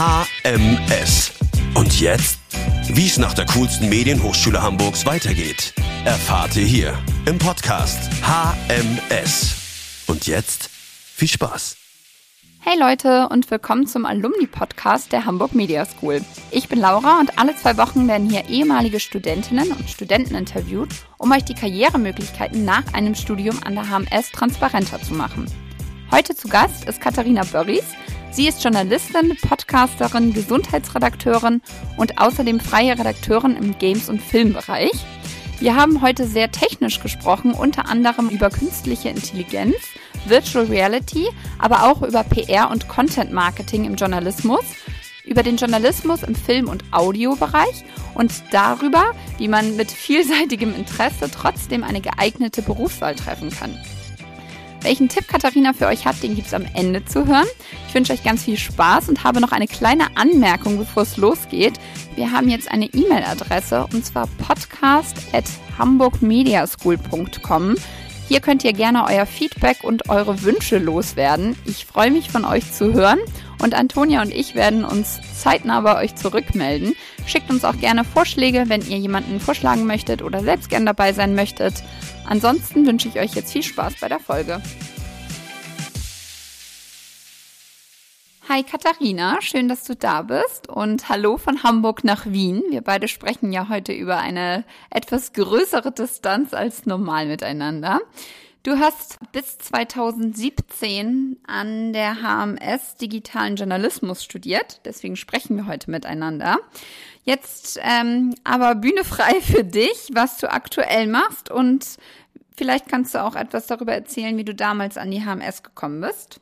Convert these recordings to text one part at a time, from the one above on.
HMS. Und jetzt? Wie es nach der coolsten Medienhochschule Hamburgs weitergeht, erfahrt ihr hier im Podcast HMS. Und jetzt viel Spaß. Hey Leute und willkommen zum Alumni-Podcast der Hamburg Media School. Ich bin Laura und alle zwei Wochen werden hier ehemalige Studentinnen und Studenten interviewt, um euch die Karrieremöglichkeiten nach einem Studium an der HMS transparenter zu machen. Heute zu Gast ist Katharina Börries. Sie ist Journalistin, Podcasterin, Gesundheitsredakteurin und außerdem freie Redakteurin im Games- und Filmbereich. Wir haben heute sehr technisch gesprochen, unter anderem über künstliche Intelligenz, Virtual Reality, aber auch über PR und Content Marketing im Journalismus, über den Journalismus im Film- und Audiobereich und darüber, wie man mit vielseitigem Interesse trotzdem eine geeignete Berufswahl treffen kann. Welchen Tipp Katharina für euch hat, den gibt es am Ende zu hören. Ich wünsche euch ganz viel Spaß und habe noch eine kleine Anmerkung, bevor es losgeht. Wir haben jetzt eine E-Mail-Adresse und zwar podcast at hamburgmediaschool.com. Hier könnt ihr gerne euer Feedback und eure Wünsche loswerden. Ich freue mich von euch zu hören und Antonia und ich werden uns zeitnah bei euch zurückmelden. Schickt uns auch gerne Vorschläge, wenn ihr jemanden vorschlagen möchtet oder selbst gern dabei sein möchtet. Ansonsten wünsche ich euch jetzt viel Spaß bei der Folge. Hi Katharina, schön, dass du da bist und hallo von Hamburg nach Wien. Wir beide sprechen ja heute über eine etwas größere Distanz als normal miteinander. Du hast bis 2017 an der HMS digitalen Journalismus studiert, deswegen sprechen wir heute miteinander. Jetzt ähm, aber Bühne frei für dich, was du aktuell machst und vielleicht kannst du auch etwas darüber erzählen, wie du damals an die HMS gekommen bist.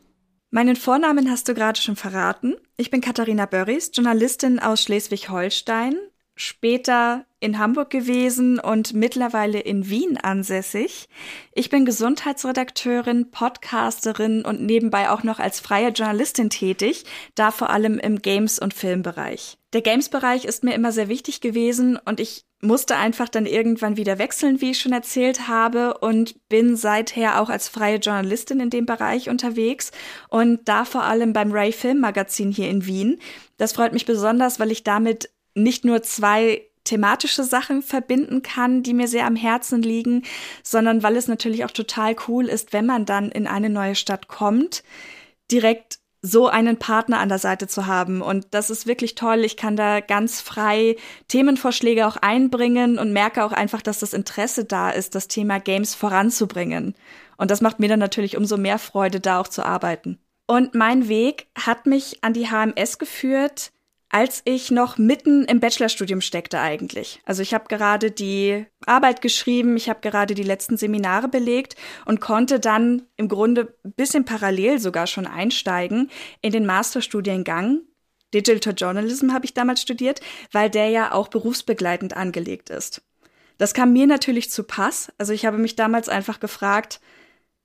Meinen Vornamen hast du gerade schon verraten. Ich bin Katharina Börries, Journalistin aus Schleswig-Holstein, später in Hamburg gewesen und mittlerweile in Wien ansässig. Ich bin Gesundheitsredakteurin, Podcasterin und nebenbei auch noch als freie Journalistin tätig, da vor allem im Games- und Filmbereich. Der Games-Bereich ist mir immer sehr wichtig gewesen und ich musste einfach dann irgendwann wieder wechseln, wie ich schon erzählt habe, und bin seither auch als freie Journalistin in dem Bereich unterwegs und da vor allem beim Ray Film Magazin hier in Wien. Das freut mich besonders, weil ich damit nicht nur zwei thematische Sachen verbinden kann, die mir sehr am Herzen liegen, sondern weil es natürlich auch total cool ist, wenn man dann in eine neue Stadt kommt, direkt so einen Partner an der Seite zu haben. Und das ist wirklich toll. Ich kann da ganz frei Themenvorschläge auch einbringen und merke auch einfach, dass das Interesse da ist, das Thema Games voranzubringen. Und das macht mir dann natürlich umso mehr Freude, da auch zu arbeiten. Und mein Weg hat mich an die HMS geführt, als ich noch mitten im Bachelorstudium steckte eigentlich. Also ich habe gerade die Arbeit geschrieben, ich habe gerade die letzten Seminare belegt und konnte dann im Grunde bisschen parallel sogar schon einsteigen in den Masterstudiengang. Digital Journalism habe ich damals studiert, weil der ja auch berufsbegleitend angelegt ist. Das kam mir natürlich zu Pass. Also ich habe mich damals einfach gefragt,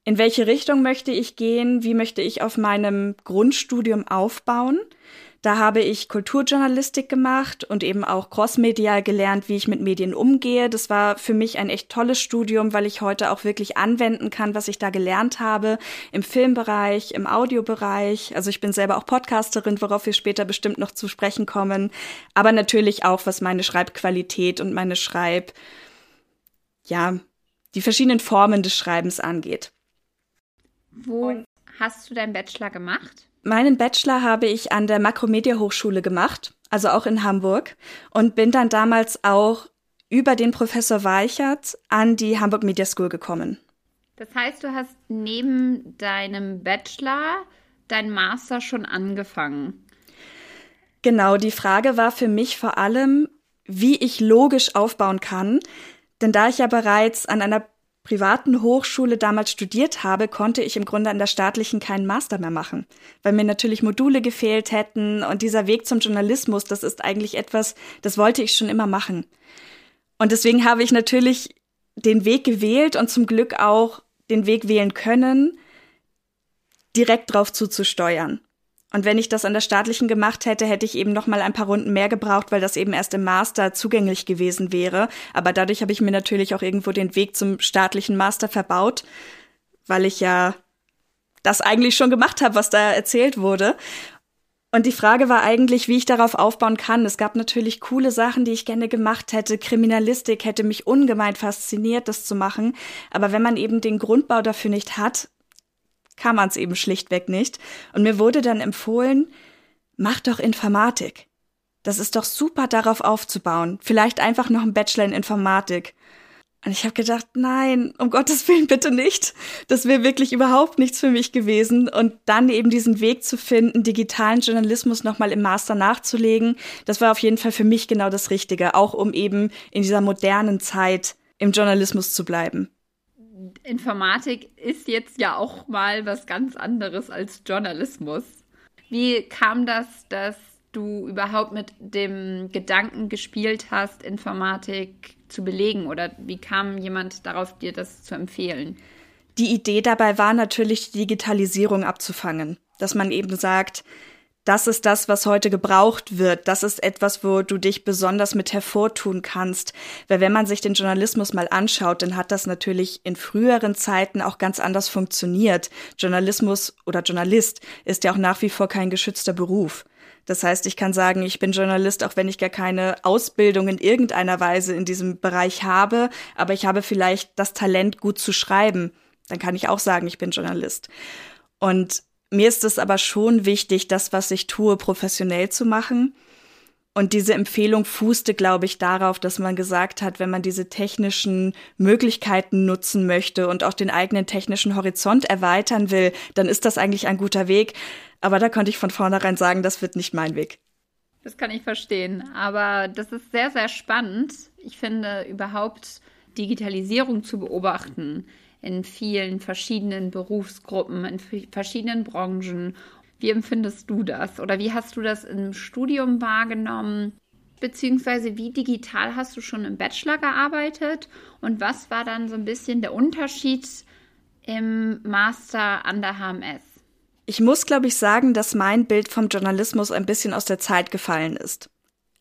in welche Richtung möchte ich gehen? Wie möchte ich auf meinem Grundstudium aufbauen? Da habe ich Kulturjournalistik gemacht und eben auch crossmedial gelernt, wie ich mit Medien umgehe. Das war für mich ein echt tolles Studium, weil ich heute auch wirklich anwenden kann, was ich da gelernt habe im Filmbereich, im Audiobereich. Also ich bin selber auch Podcasterin, worauf wir später bestimmt noch zu sprechen kommen. Aber natürlich auch, was meine Schreibqualität und meine Schreib, ja, die verschiedenen Formen des Schreibens angeht. Wo hast du deinen Bachelor gemacht? Meinen Bachelor habe ich an der Makromedia Hochschule gemacht, also auch in Hamburg, und bin dann damals auch über den Professor Weichert an die Hamburg Media School gekommen. Das heißt, du hast neben deinem Bachelor dein Master schon angefangen. Genau, die Frage war für mich vor allem, wie ich logisch aufbauen kann. Denn da ich ja bereits an einer privaten Hochschule damals studiert habe, konnte ich im Grunde an der staatlichen keinen Master mehr machen, weil mir natürlich Module gefehlt hätten und dieser Weg zum Journalismus, das ist eigentlich etwas, das wollte ich schon immer machen. Und deswegen habe ich natürlich den Weg gewählt und zum Glück auch den Weg wählen können, direkt drauf zuzusteuern. Und wenn ich das an der staatlichen gemacht hätte, hätte ich eben noch mal ein paar Runden mehr gebraucht, weil das eben erst im Master zugänglich gewesen wäre. Aber dadurch habe ich mir natürlich auch irgendwo den Weg zum staatlichen Master verbaut, weil ich ja das eigentlich schon gemacht habe, was da erzählt wurde. Und die Frage war eigentlich, wie ich darauf aufbauen kann. Es gab natürlich coole Sachen, die ich gerne gemacht hätte. Kriminalistik hätte mich ungemein fasziniert, das zu machen. Aber wenn man eben den Grundbau dafür nicht hat, kann man es eben schlichtweg nicht. Und mir wurde dann empfohlen, mach doch Informatik. Das ist doch super darauf aufzubauen. Vielleicht einfach noch ein Bachelor in Informatik. Und ich habe gedacht, nein, um Gottes Willen bitte nicht. Das wäre wirklich überhaupt nichts für mich gewesen. Und dann eben diesen Weg zu finden, digitalen Journalismus nochmal im Master nachzulegen, das war auf jeden Fall für mich genau das Richtige, auch um eben in dieser modernen Zeit im Journalismus zu bleiben. Informatik ist jetzt ja auch mal was ganz anderes als Journalismus. Wie kam das, dass du überhaupt mit dem Gedanken gespielt hast, Informatik zu belegen oder wie kam jemand darauf, dir das zu empfehlen? Die Idee dabei war natürlich, die Digitalisierung abzufangen. Dass man eben sagt, das ist das, was heute gebraucht wird. Das ist etwas, wo du dich besonders mit hervortun kannst. Weil wenn man sich den Journalismus mal anschaut, dann hat das natürlich in früheren Zeiten auch ganz anders funktioniert. Journalismus oder Journalist ist ja auch nach wie vor kein geschützter Beruf. Das heißt, ich kann sagen, ich bin Journalist, auch wenn ich gar keine Ausbildung in irgendeiner Weise in diesem Bereich habe, aber ich habe vielleicht das Talent, gut zu schreiben. Dann kann ich auch sagen, ich bin Journalist. Und mir ist es aber schon wichtig, das, was ich tue, professionell zu machen. Und diese Empfehlung fußte, glaube ich, darauf, dass man gesagt hat, wenn man diese technischen Möglichkeiten nutzen möchte und auch den eigenen technischen Horizont erweitern will, dann ist das eigentlich ein guter Weg. Aber da konnte ich von vornherein sagen, das wird nicht mein Weg. Das kann ich verstehen. Aber das ist sehr, sehr spannend. Ich finde überhaupt Digitalisierung zu beobachten in vielen verschiedenen Berufsgruppen, in verschiedenen Branchen wie empfindest du das? Oder wie hast du das im Studium wahrgenommen? Beziehungsweise wie digital hast du schon im Bachelor gearbeitet? Und was war dann so ein bisschen der Unterschied im Master an der HMS? Ich muss, glaube ich, sagen, dass mein Bild vom Journalismus ein bisschen aus der Zeit gefallen ist.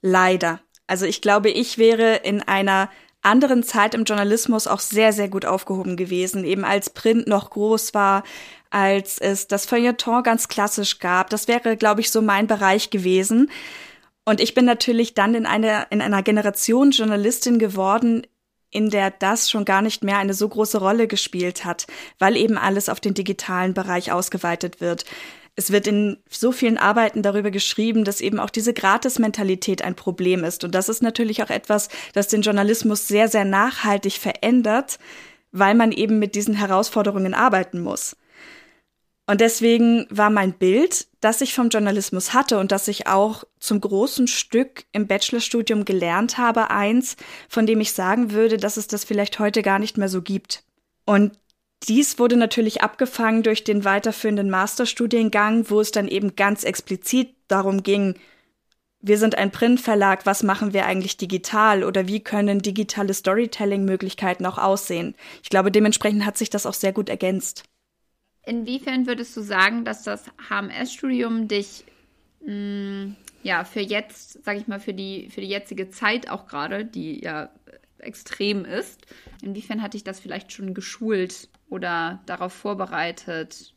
Leider. Also ich glaube, ich wäre in einer anderen Zeit im Journalismus auch sehr, sehr gut aufgehoben gewesen, eben als Print noch groß war, als es das Feuilleton ganz klassisch gab. Das wäre, glaube ich, so mein Bereich gewesen. Und ich bin natürlich dann in einer, in einer Generation Journalistin geworden, in der das schon gar nicht mehr eine so große Rolle gespielt hat, weil eben alles auf den digitalen Bereich ausgeweitet wird. Es wird in so vielen Arbeiten darüber geschrieben, dass eben auch diese Gratis-Mentalität ein Problem ist. Und das ist natürlich auch etwas, das den Journalismus sehr, sehr nachhaltig verändert, weil man eben mit diesen Herausforderungen arbeiten muss. Und deswegen war mein Bild, das ich vom Journalismus hatte und das ich auch zum großen Stück im Bachelorstudium gelernt habe, eins, von dem ich sagen würde, dass es das vielleicht heute gar nicht mehr so gibt. Und dies wurde natürlich abgefangen durch den weiterführenden Masterstudiengang, wo es dann eben ganz explizit darum ging, wir sind ein Printverlag, was machen wir eigentlich digital oder wie können digitale Storytelling-Möglichkeiten auch aussehen? Ich glaube, dementsprechend hat sich das auch sehr gut ergänzt. Inwiefern würdest du sagen, dass das HMS-Studium dich mh, mm, ja für jetzt, sage ich mal, für die, für die jetzige Zeit auch gerade, die ja extrem ist, inwiefern hat dich das vielleicht schon geschult oder darauf vorbereitet?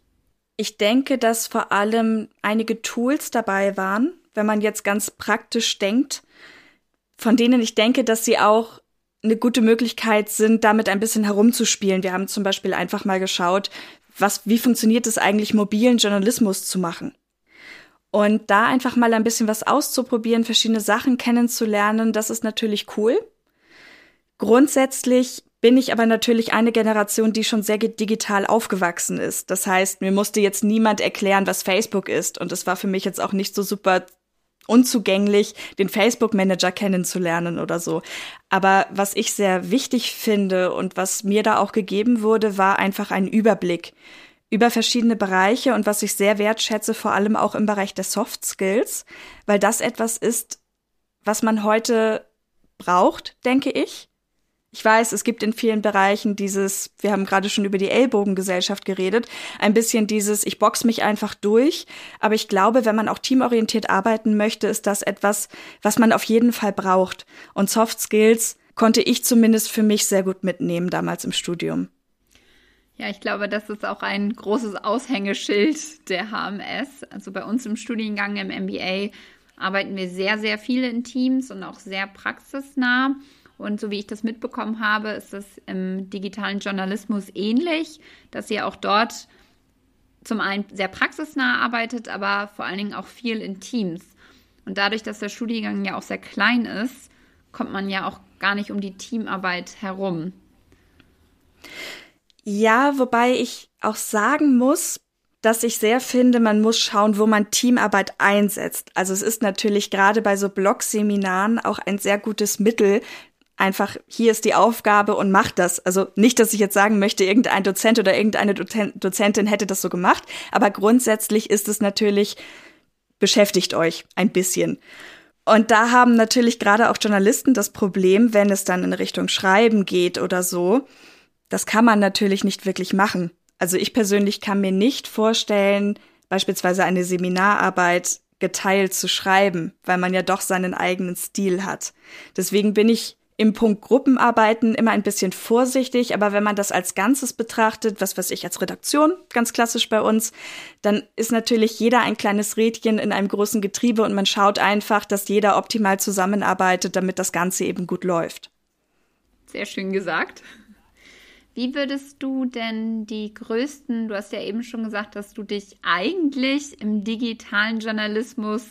Ich denke, dass vor allem einige Tools dabei waren, wenn man jetzt ganz praktisch denkt, von denen ich denke, dass sie auch eine gute Möglichkeit sind, damit ein bisschen herumzuspielen. Wir haben zum Beispiel einfach mal geschaut, was, wie funktioniert es eigentlich, mobilen Journalismus zu machen? Und da einfach mal ein bisschen was auszuprobieren, verschiedene Sachen kennenzulernen, das ist natürlich cool. Grundsätzlich bin ich aber natürlich eine Generation, die schon sehr digital aufgewachsen ist. Das heißt, mir musste jetzt niemand erklären, was Facebook ist. Und es war für mich jetzt auch nicht so super unzugänglich, den Facebook-Manager kennenzulernen oder so. Aber was ich sehr wichtig finde und was mir da auch gegeben wurde, war einfach ein Überblick über verschiedene Bereiche und was ich sehr wertschätze, vor allem auch im Bereich der Soft Skills, weil das etwas ist, was man heute braucht, denke ich. Ich weiß, es gibt in vielen Bereichen dieses, wir haben gerade schon über die Ellbogengesellschaft geredet, ein bisschen dieses, ich box mich einfach durch. Aber ich glaube, wenn man auch teamorientiert arbeiten möchte, ist das etwas, was man auf jeden Fall braucht. Und Soft Skills konnte ich zumindest für mich sehr gut mitnehmen damals im Studium. Ja, ich glaube, das ist auch ein großes Aushängeschild der HMS. Also bei uns im Studiengang im MBA arbeiten wir sehr, sehr viele in Teams und auch sehr praxisnah. Und so wie ich das mitbekommen habe, ist das im digitalen Journalismus ähnlich, dass ihr auch dort zum einen sehr praxisnah arbeitet, aber vor allen Dingen auch viel in Teams. Und dadurch, dass der Studiengang ja auch sehr klein ist, kommt man ja auch gar nicht um die Teamarbeit herum. Ja, wobei ich auch sagen muss, dass ich sehr finde, man muss schauen, wo man Teamarbeit einsetzt. Also es ist natürlich gerade bei so Blog-Seminaren auch ein sehr gutes Mittel, einfach hier ist die Aufgabe und macht das. Also nicht, dass ich jetzt sagen möchte, irgendein Dozent oder irgendeine Dozentin hätte das so gemacht, aber grundsätzlich ist es natürlich, beschäftigt euch ein bisschen. Und da haben natürlich gerade auch Journalisten das Problem, wenn es dann in Richtung Schreiben geht oder so, das kann man natürlich nicht wirklich machen. Also ich persönlich kann mir nicht vorstellen, beispielsweise eine Seminararbeit geteilt zu schreiben, weil man ja doch seinen eigenen Stil hat. Deswegen bin ich im Punkt Gruppenarbeiten immer ein bisschen vorsichtig, aber wenn man das als Ganzes betrachtet, was weiß ich als Redaktion, ganz klassisch bei uns, dann ist natürlich jeder ein kleines Rädchen in einem großen Getriebe und man schaut einfach, dass jeder optimal zusammenarbeitet, damit das Ganze eben gut läuft. Sehr schön gesagt. Wie würdest du denn die größten, du hast ja eben schon gesagt, dass du dich eigentlich im digitalen Journalismus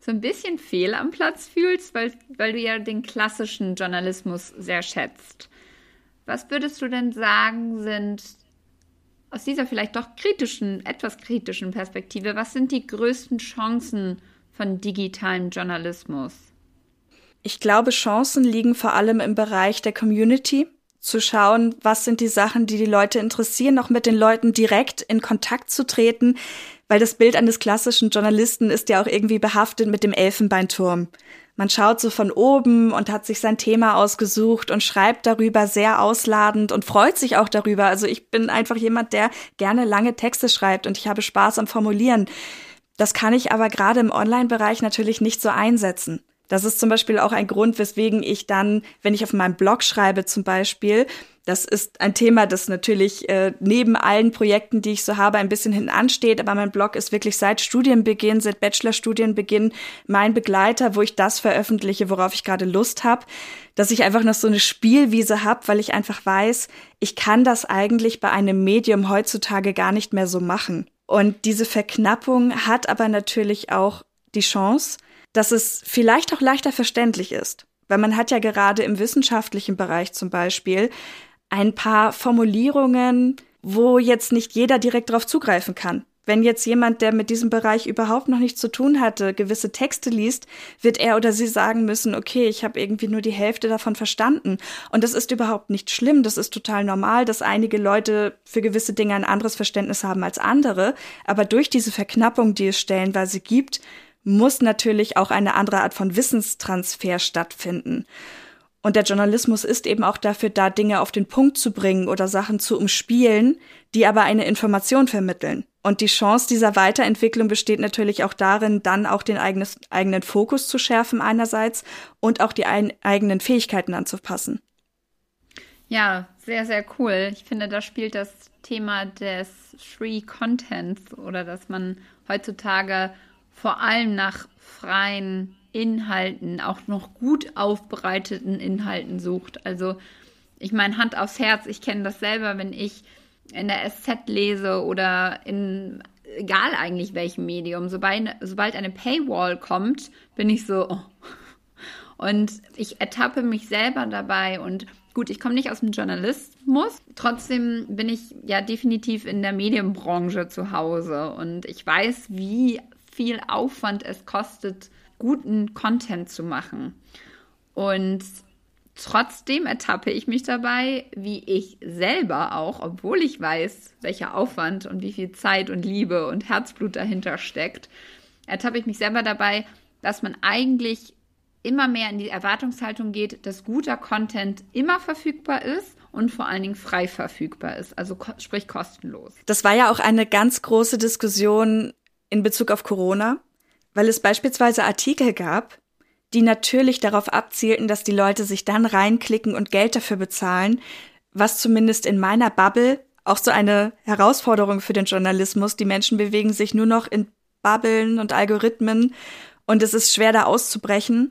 so ein bisschen fehl am Platz fühlst, weil, weil du ja den klassischen Journalismus sehr schätzt. Was würdest du denn sagen, sind aus dieser vielleicht doch kritischen, etwas kritischen Perspektive, was sind die größten Chancen von digitalem Journalismus? Ich glaube, Chancen liegen vor allem im Bereich der Community zu schauen, was sind die Sachen, die die Leute interessieren, auch mit den Leuten direkt in Kontakt zu treten, weil das Bild eines klassischen Journalisten ist ja auch irgendwie behaftet mit dem Elfenbeinturm. Man schaut so von oben und hat sich sein Thema ausgesucht und schreibt darüber sehr ausladend und freut sich auch darüber. Also ich bin einfach jemand, der gerne lange Texte schreibt und ich habe Spaß am Formulieren. Das kann ich aber gerade im Online-Bereich natürlich nicht so einsetzen. Das ist zum Beispiel auch ein Grund, weswegen ich dann, wenn ich auf meinem Blog schreibe zum Beispiel, das ist ein Thema, das natürlich äh, neben allen Projekten, die ich so habe, ein bisschen hinten ansteht. Aber mein Blog ist wirklich seit Studienbeginn, seit Bachelorstudienbeginn mein Begleiter, wo ich das veröffentliche, worauf ich gerade Lust habe. Dass ich einfach noch so eine Spielwiese habe, weil ich einfach weiß, ich kann das eigentlich bei einem Medium heutzutage gar nicht mehr so machen. Und diese Verknappung hat aber natürlich auch die Chance, dass es vielleicht auch leichter verständlich ist. Weil man hat ja gerade im wissenschaftlichen Bereich zum Beispiel ein paar Formulierungen, wo jetzt nicht jeder direkt darauf zugreifen kann. Wenn jetzt jemand, der mit diesem Bereich überhaupt noch nichts zu tun hatte, gewisse Texte liest, wird er oder sie sagen müssen, okay, ich habe irgendwie nur die Hälfte davon verstanden. Und das ist überhaupt nicht schlimm, das ist total normal, dass einige Leute für gewisse Dinge ein anderes Verständnis haben als andere. Aber durch diese Verknappung, die es stellenweise gibt, muss natürlich auch eine andere Art von Wissenstransfer stattfinden. Und der Journalismus ist eben auch dafür da, Dinge auf den Punkt zu bringen oder Sachen zu umspielen, die aber eine Information vermitteln. Und die Chance dieser Weiterentwicklung besteht natürlich auch darin, dann auch den eigenes, eigenen Fokus zu schärfen einerseits und auch die ein, eigenen Fähigkeiten anzupassen. Ja, sehr, sehr cool. Ich finde, da spielt das Thema des Free Contents oder dass man heutzutage vor allem nach freien Inhalten, auch noch gut aufbereiteten Inhalten sucht. Also ich meine, Hand aufs Herz, ich kenne das selber, wenn ich in der SZ lese oder in egal eigentlich welchem Medium, sobald, sobald eine Paywall kommt, bin ich so. Oh. Und ich ertappe mich selber dabei und gut, ich komme nicht aus dem Journalismus, trotzdem bin ich ja definitiv in der Medienbranche zu Hause und ich weiß, wie viel Aufwand es kostet, guten Content zu machen. Und trotzdem ertappe ich mich dabei, wie ich selber auch, obwohl ich weiß, welcher Aufwand und wie viel Zeit und Liebe und Herzblut dahinter steckt, ertappe ich mich selber dabei, dass man eigentlich immer mehr in die Erwartungshaltung geht, dass guter Content immer verfügbar ist und vor allen Dingen frei verfügbar ist, also sprich kostenlos. Das war ja auch eine ganz große Diskussion in Bezug auf Corona, weil es beispielsweise Artikel gab, die natürlich darauf abzielten, dass die Leute sich dann reinklicken und Geld dafür bezahlen, was zumindest in meiner Bubble auch so eine Herausforderung für den Journalismus. Die Menschen bewegen sich nur noch in Bubbeln und Algorithmen und es ist schwer da auszubrechen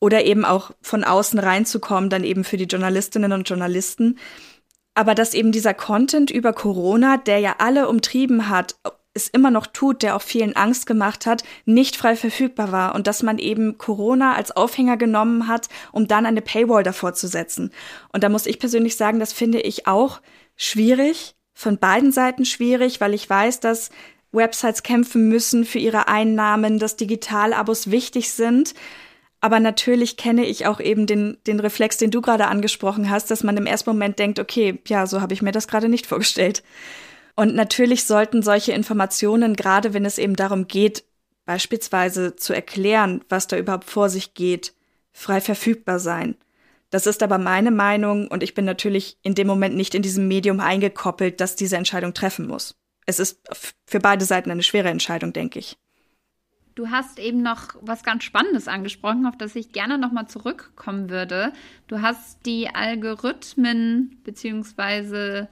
oder eben auch von außen reinzukommen, dann eben für die Journalistinnen und Journalisten. Aber dass eben dieser Content über Corona, der ja alle umtrieben hat, es immer noch tut, der auch vielen Angst gemacht hat, nicht frei verfügbar war und dass man eben Corona als Aufhänger genommen hat, um dann eine Paywall davor zu setzen. Und da muss ich persönlich sagen, das finde ich auch schwierig, von beiden Seiten schwierig, weil ich weiß, dass Websites kämpfen müssen für ihre Einnahmen, dass Digitalabos wichtig sind. Aber natürlich kenne ich auch eben den, den Reflex, den du gerade angesprochen hast, dass man im ersten Moment denkt, okay, ja, so habe ich mir das gerade nicht vorgestellt. Und natürlich sollten solche Informationen, gerade wenn es eben darum geht, beispielsweise zu erklären, was da überhaupt vor sich geht, frei verfügbar sein. Das ist aber meine Meinung und ich bin natürlich in dem Moment nicht in diesem Medium eingekoppelt, dass diese Entscheidung treffen muss es ist für beide Seiten eine schwere Entscheidung, denke ich. Du hast eben noch was ganz Spannendes angesprochen, auf das ich gerne nochmal zurückkommen würde. Du hast die Algorithmen beziehungsweise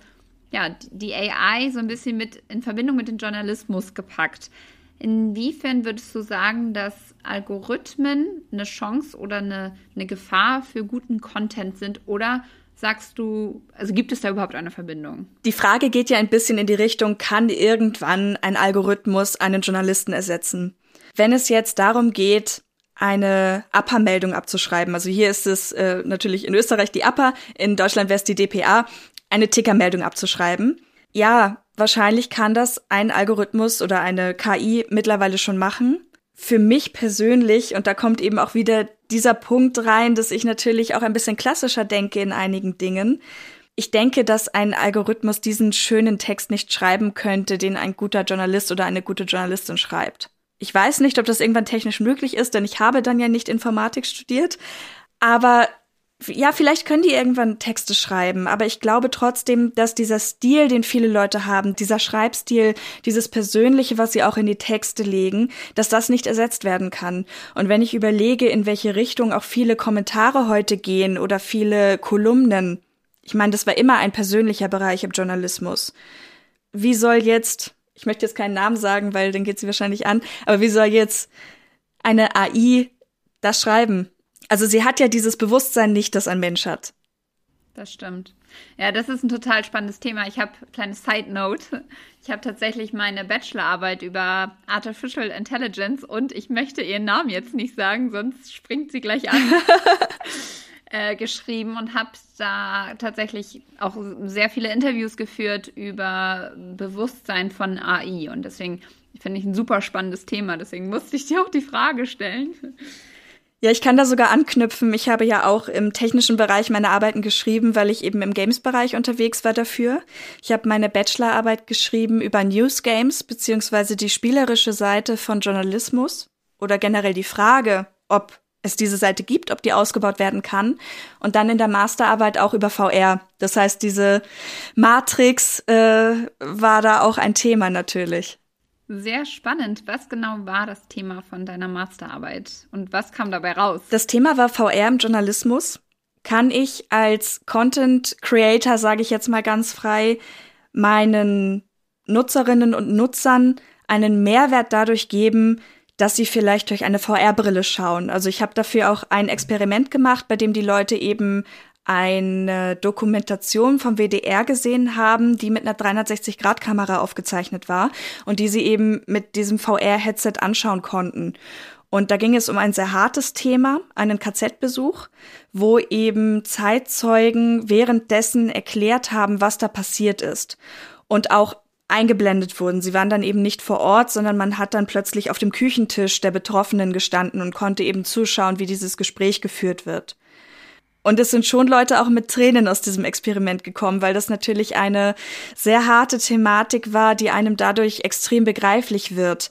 ja, die AI so ein bisschen mit in Verbindung mit dem Journalismus gepackt. Inwiefern würdest du sagen, dass Algorithmen eine Chance oder eine, eine Gefahr für guten Content sind oder Sagst du, also gibt es da überhaupt eine Verbindung? Die Frage geht ja ein bisschen in die Richtung, kann irgendwann ein Algorithmus einen Journalisten ersetzen? Wenn es jetzt darum geht, eine APA-Meldung abzuschreiben, also hier ist es äh, natürlich in Österreich die APA, in Deutschland wäre es die DPA, eine Ticker-Meldung abzuschreiben. Ja, wahrscheinlich kann das ein Algorithmus oder eine KI mittlerweile schon machen für mich persönlich, und da kommt eben auch wieder dieser Punkt rein, dass ich natürlich auch ein bisschen klassischer denke in einigen Dingen. Ich denke, dass ein Algorithmus diesen schönen Text nicht schreiben könnte, den ein guter Journalist oder eine gute Journalistin schreibt. Ich weiß nicht, ob das irgendwann technisch möglich ist, denn ich habe dann ja nicht Informatik studiert. Aber ja, vielleicht können die irgendwann Texte schreiben, aber ich glaube trotzdem, dass dieser Stil, den viele Leute haben, dieser Schreibstil, dieses Persönliche, was sie auch in die Texte legen, dass das nicht ersetzt werden kann. Und wenn ich überlege, in welche Richtung auch viele Kommentare heute gehen oder viele Kolumnen, ich meine, das war immer ein persönlicher Bereich im Journalismus. Wie soll jetzt, ich möchte jetzt keinen Namen sagen, weil dann geht sie wahrscheinlich an, aber wie soll jetzt eine AI das schreiben? Also sie hat ja dieses Bewusstsein nicht, das ein Mensch hat. Das stimmt. Ja, das ist ein total spannendes Thema. Ich habe kleine Side Note. Ich habe tatsächlich meine Bachelorarbeit über Artificial Intelligence und ich möchte ihren Namen jetzt nicht sagen, sonst springt sie gleich an. äh, geschrieben und habe da tatsächlich auch sehr viele Interviews geführt über Bewusstsein von AI und deswegen finde ich ein super spannendes Thema. Deswegen musste ich dir auch die Frage stellen. Ja, ich kann da sogar anknüpfen. Ich habe ja auch im technischen Bereich meine Arbeiten geschrieben, weil ich eben im Games-Bereich unterwegs war dafür. Ich habe meine Bachelorarbeit geschrieben über News Games beziehungsweise die spielerische Seite von Journalismus oder generell die Frage, ob es diese Seite gibt, ob die ausgebaut werden kann. Und dann in der Masterarbeit auch über VR. Das heißt, diese Matrix äh, war da auch ein Thema natürlich. Sehr spannend. Was genau war das Thema von deiner Masterarbeit und was kam dabei raus? Das Thema war VR im Journalismus. Kann ich als Content Creator, sage ich jetzt mal ganz frei, meinen Nutzerinnen und Nutzern einen Mehrwert dadurch geben, dass sie vielleicht durch eine VR-Brille schauen. Also ich habe dafür auch ein Experiment gemacht, bei dem die Leute eben eine Dokumentation vom WDR gesehen haben, die mit einer 360-Grad-Kamera aufgezeichnet war und die sie eben mit diesem VR-Headset anschauen konnten. Und da ging es um ein sehr hartes Thema, einen KZ-Besuch, wo eben Zeitzeugen währenddessen erklärt haben, was da passiert ist. Und auch eingeblendet wurden. Sie waren dann eben nicht vor Ort, sondern man hat dann plötzlich auf dem Küchentisch der Betroffenen gestanden und konnte eben zuschauen, wie dieses Gespräch geführt wird. Und es sind schon Leute auch mit Tränen aus diesem Experiment gekommen, weil das natürlich eine sehr harte Thematik war, die einem dadurch extrem begreiflich wird.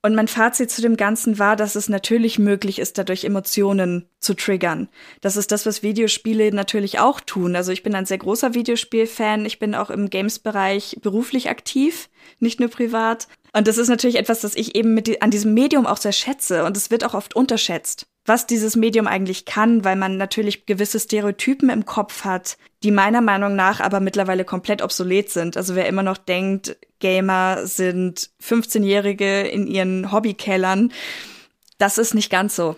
Und mein Fazit zu dem Ganzen war, dass es natürlich möglich ist, dadurch Emotionen zu triggern. Das ist das, was Videospiele natürlich auch tun. Also ich bin ein sehr großer Videospielfan. Ich bin auch im Games-Bereich beruflich aktiv, nicht nur privat. Und das ist natürlich etwas, das ich eben mit an diesem Medium auch sehr schätze. Und es wird auch oft unterschätzt was dieses Medium eigentlich kann, weil man natürlich gewisse Stereotypen im Kopf hat, die meiner Meinung nach aber mittlerweile komplett obsolet sind. Also wer immer noch denkt, Gamer sind 15-Jährige in ihren Hobbykellern, das ist nicht ganz so.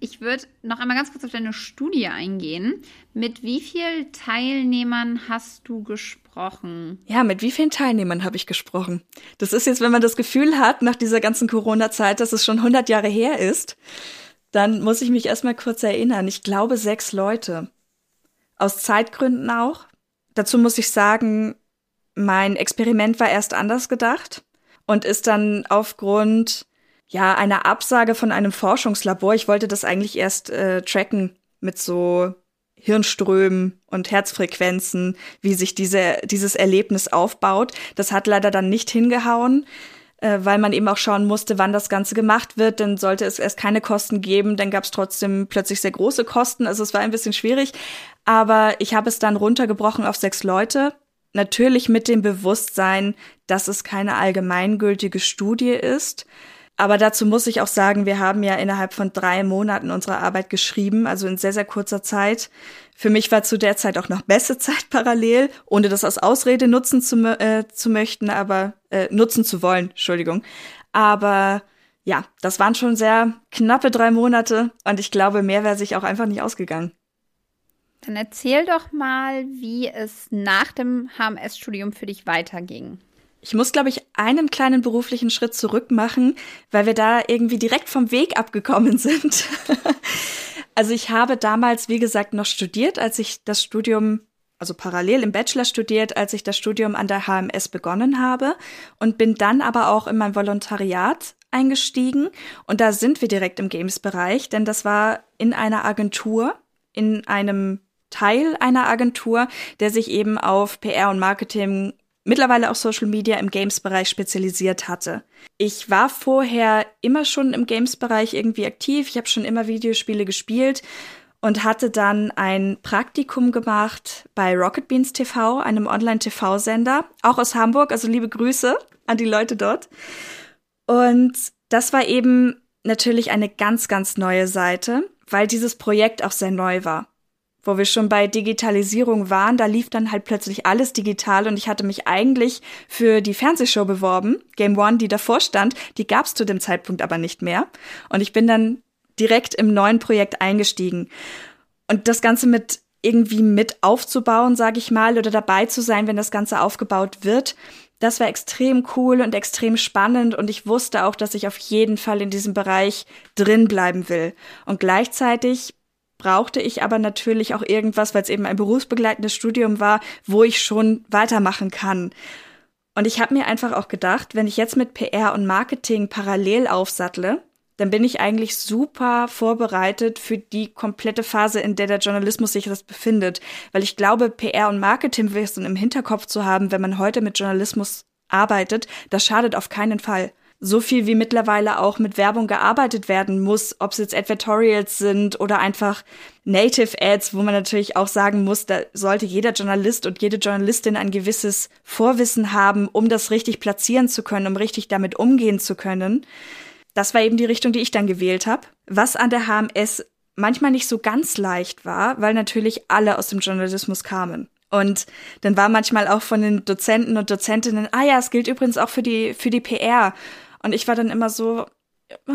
Ich würde noch einmal ganz kurz auf deine Studie eingehen. Mit wie vielen Teilnehmern hast du gesprochen? Ja, mit wie vielen Teilnehmern habe ich gesprochen? Das ist jetzt, wenn man das Gefühl hat, nach dieser ganzen Corona-Zeit, dass es schon 100 Jahre her ist, dann muss ich mich erstmal kurz erinnern. Ich glaube sechs Leute. Aus Zeitgründen auch. Dazu muss ich sagen, mein Experiment war erst anders gedacht und ist dann aufgrund ja einer Absage von einem Forschungslabor. Ich wollte das eigentlich erst äh, tracken mit so Hirnströmen und Herzfrequenzen, wie sich diese, dieses Erlebnis aufbaut. Das hat leider dann nicht hingehauen äh, weil man eben auch schauen musste, wann das Ganze gemacht wird. Dann sollte es erst keine Kosten geben, dann gab es trotzdem plötzlich sehr große Kosten. Also es war ein bisschen schwierig. Aber ich habe es dann runtergebrochen auf sechs Leute. Natürlich mit dem Bewusstsein, dass es keine allgemeingültige Studie ist. Aber dazu muss ich auch sagen, wir haben ja innerhalb von drei Monaten unsere Arbeit geschrieben, also in sehr, sehr kurzer Zeit. Für mich war zu der Zeit auch noch beste Zeit parallel, ohne das als Ausrede nutzen zu, äh, zu möchten, aber äh, nutzen zu wollen, Entschuldigung. Aber ja, das waren schon sehr knappe drei Monate und ich glaube, mehr wäre sich auch einfach nicht ausgegangen. Dann erzähl doch mal, wie es nach dem HMS-Studium für dich weiterging. Ich muss, glaube ich, einen kleinen beruflichen Schritt zurück machen, weil wir da irgendwie direkt vom Weg abgekommen sind. also ich habe damals, wie gesagt, noch studiert, als ich das Studium, also parallel im Bachelor studiert, als ich das Studium an der HMS begonnen habe und bin dann aber auch in mein Volontariat eingestiegen. Und da sind wir direkt im Games-Bereich, denn das war in einer Agentur, in einem Teil einer Agentur, der sich eben auf PR und Marketing mittlerweile auch Social Media im Games-Bereich spezialisiert hatte. Ich war vorher immer schon im Games-Bereich irgendwie aktiv. Ich habe schon immer Videospiele gespielt und hatte dann ein Praktikum gemacht bei Rocket Beans TV, einem Online-TV-Sender, auch aus Hamburg. Also liebe Grüße an die Leute dort. Und das war eben natürlich eine ganz, ganz neue Seite, weil dieses Projekt auch sehr neu war wo wir schon bei Digitalisierung waren, da lief dann halt plötzlich alles digital und ich hatte mich eigentlich für die Fernsehshow beworben, Game One, die davor stand, die gab es zu dem Zeitpunkt aber nicht mehr und ich bin dann direkt im neuen Projekt eingestiegen und das Ganze mit irgendwie mit aufzubauen, sage ich mal, oder dabei zu sein, wenn das Ganze aufgebaut wird. Das war extrem cool und extrem spannend und ich wusste auch, dass ich auf jeden Fall in diesem Bereich drin bleiben will. Und gleichzeitig brauchte ich aber natürlich auch irgendwas, weil es eben ein berufsbegleitendes Studium war, wo ich schon weitermachen kann. Und ich habe mir einfach auch gedacht, wenn ich jetzt mit PR und Marketing parallel aufsattle, dann bin ich eigentlich super vorbereitet für die komplette Phase, in der der Journalismus sich das befindet. Weil ich glaube, PR und Marketingwissen im Hinterkopf zu haben, wenn man heute mit Journalismus arbeitet, das schadet auf keinen Fall so viel wie mittlerweile auch mit Werbung gearbeitet werden muss, ob es jetzt Advertorials sind oder einfach Native Ads, wo man natürlich auch sagen muss, da sollte jeder Journalist und jede Journalistin ein gewisses Vorwissen haben, um das richtig platzieren zu können, um richtig damit umgehen zu können. Das war eben die Richtung, die ich dann gewählt habe. Was an der HMS manchmal nicht so ganz leicht war, weil natürlich alle aus dem Journalismus kamen. Und dann war manchmal auch von den Dozenten und Dozentinnen, ah ja, es gilt übrigens auch für die, für die PR. Und ich war dann immer so,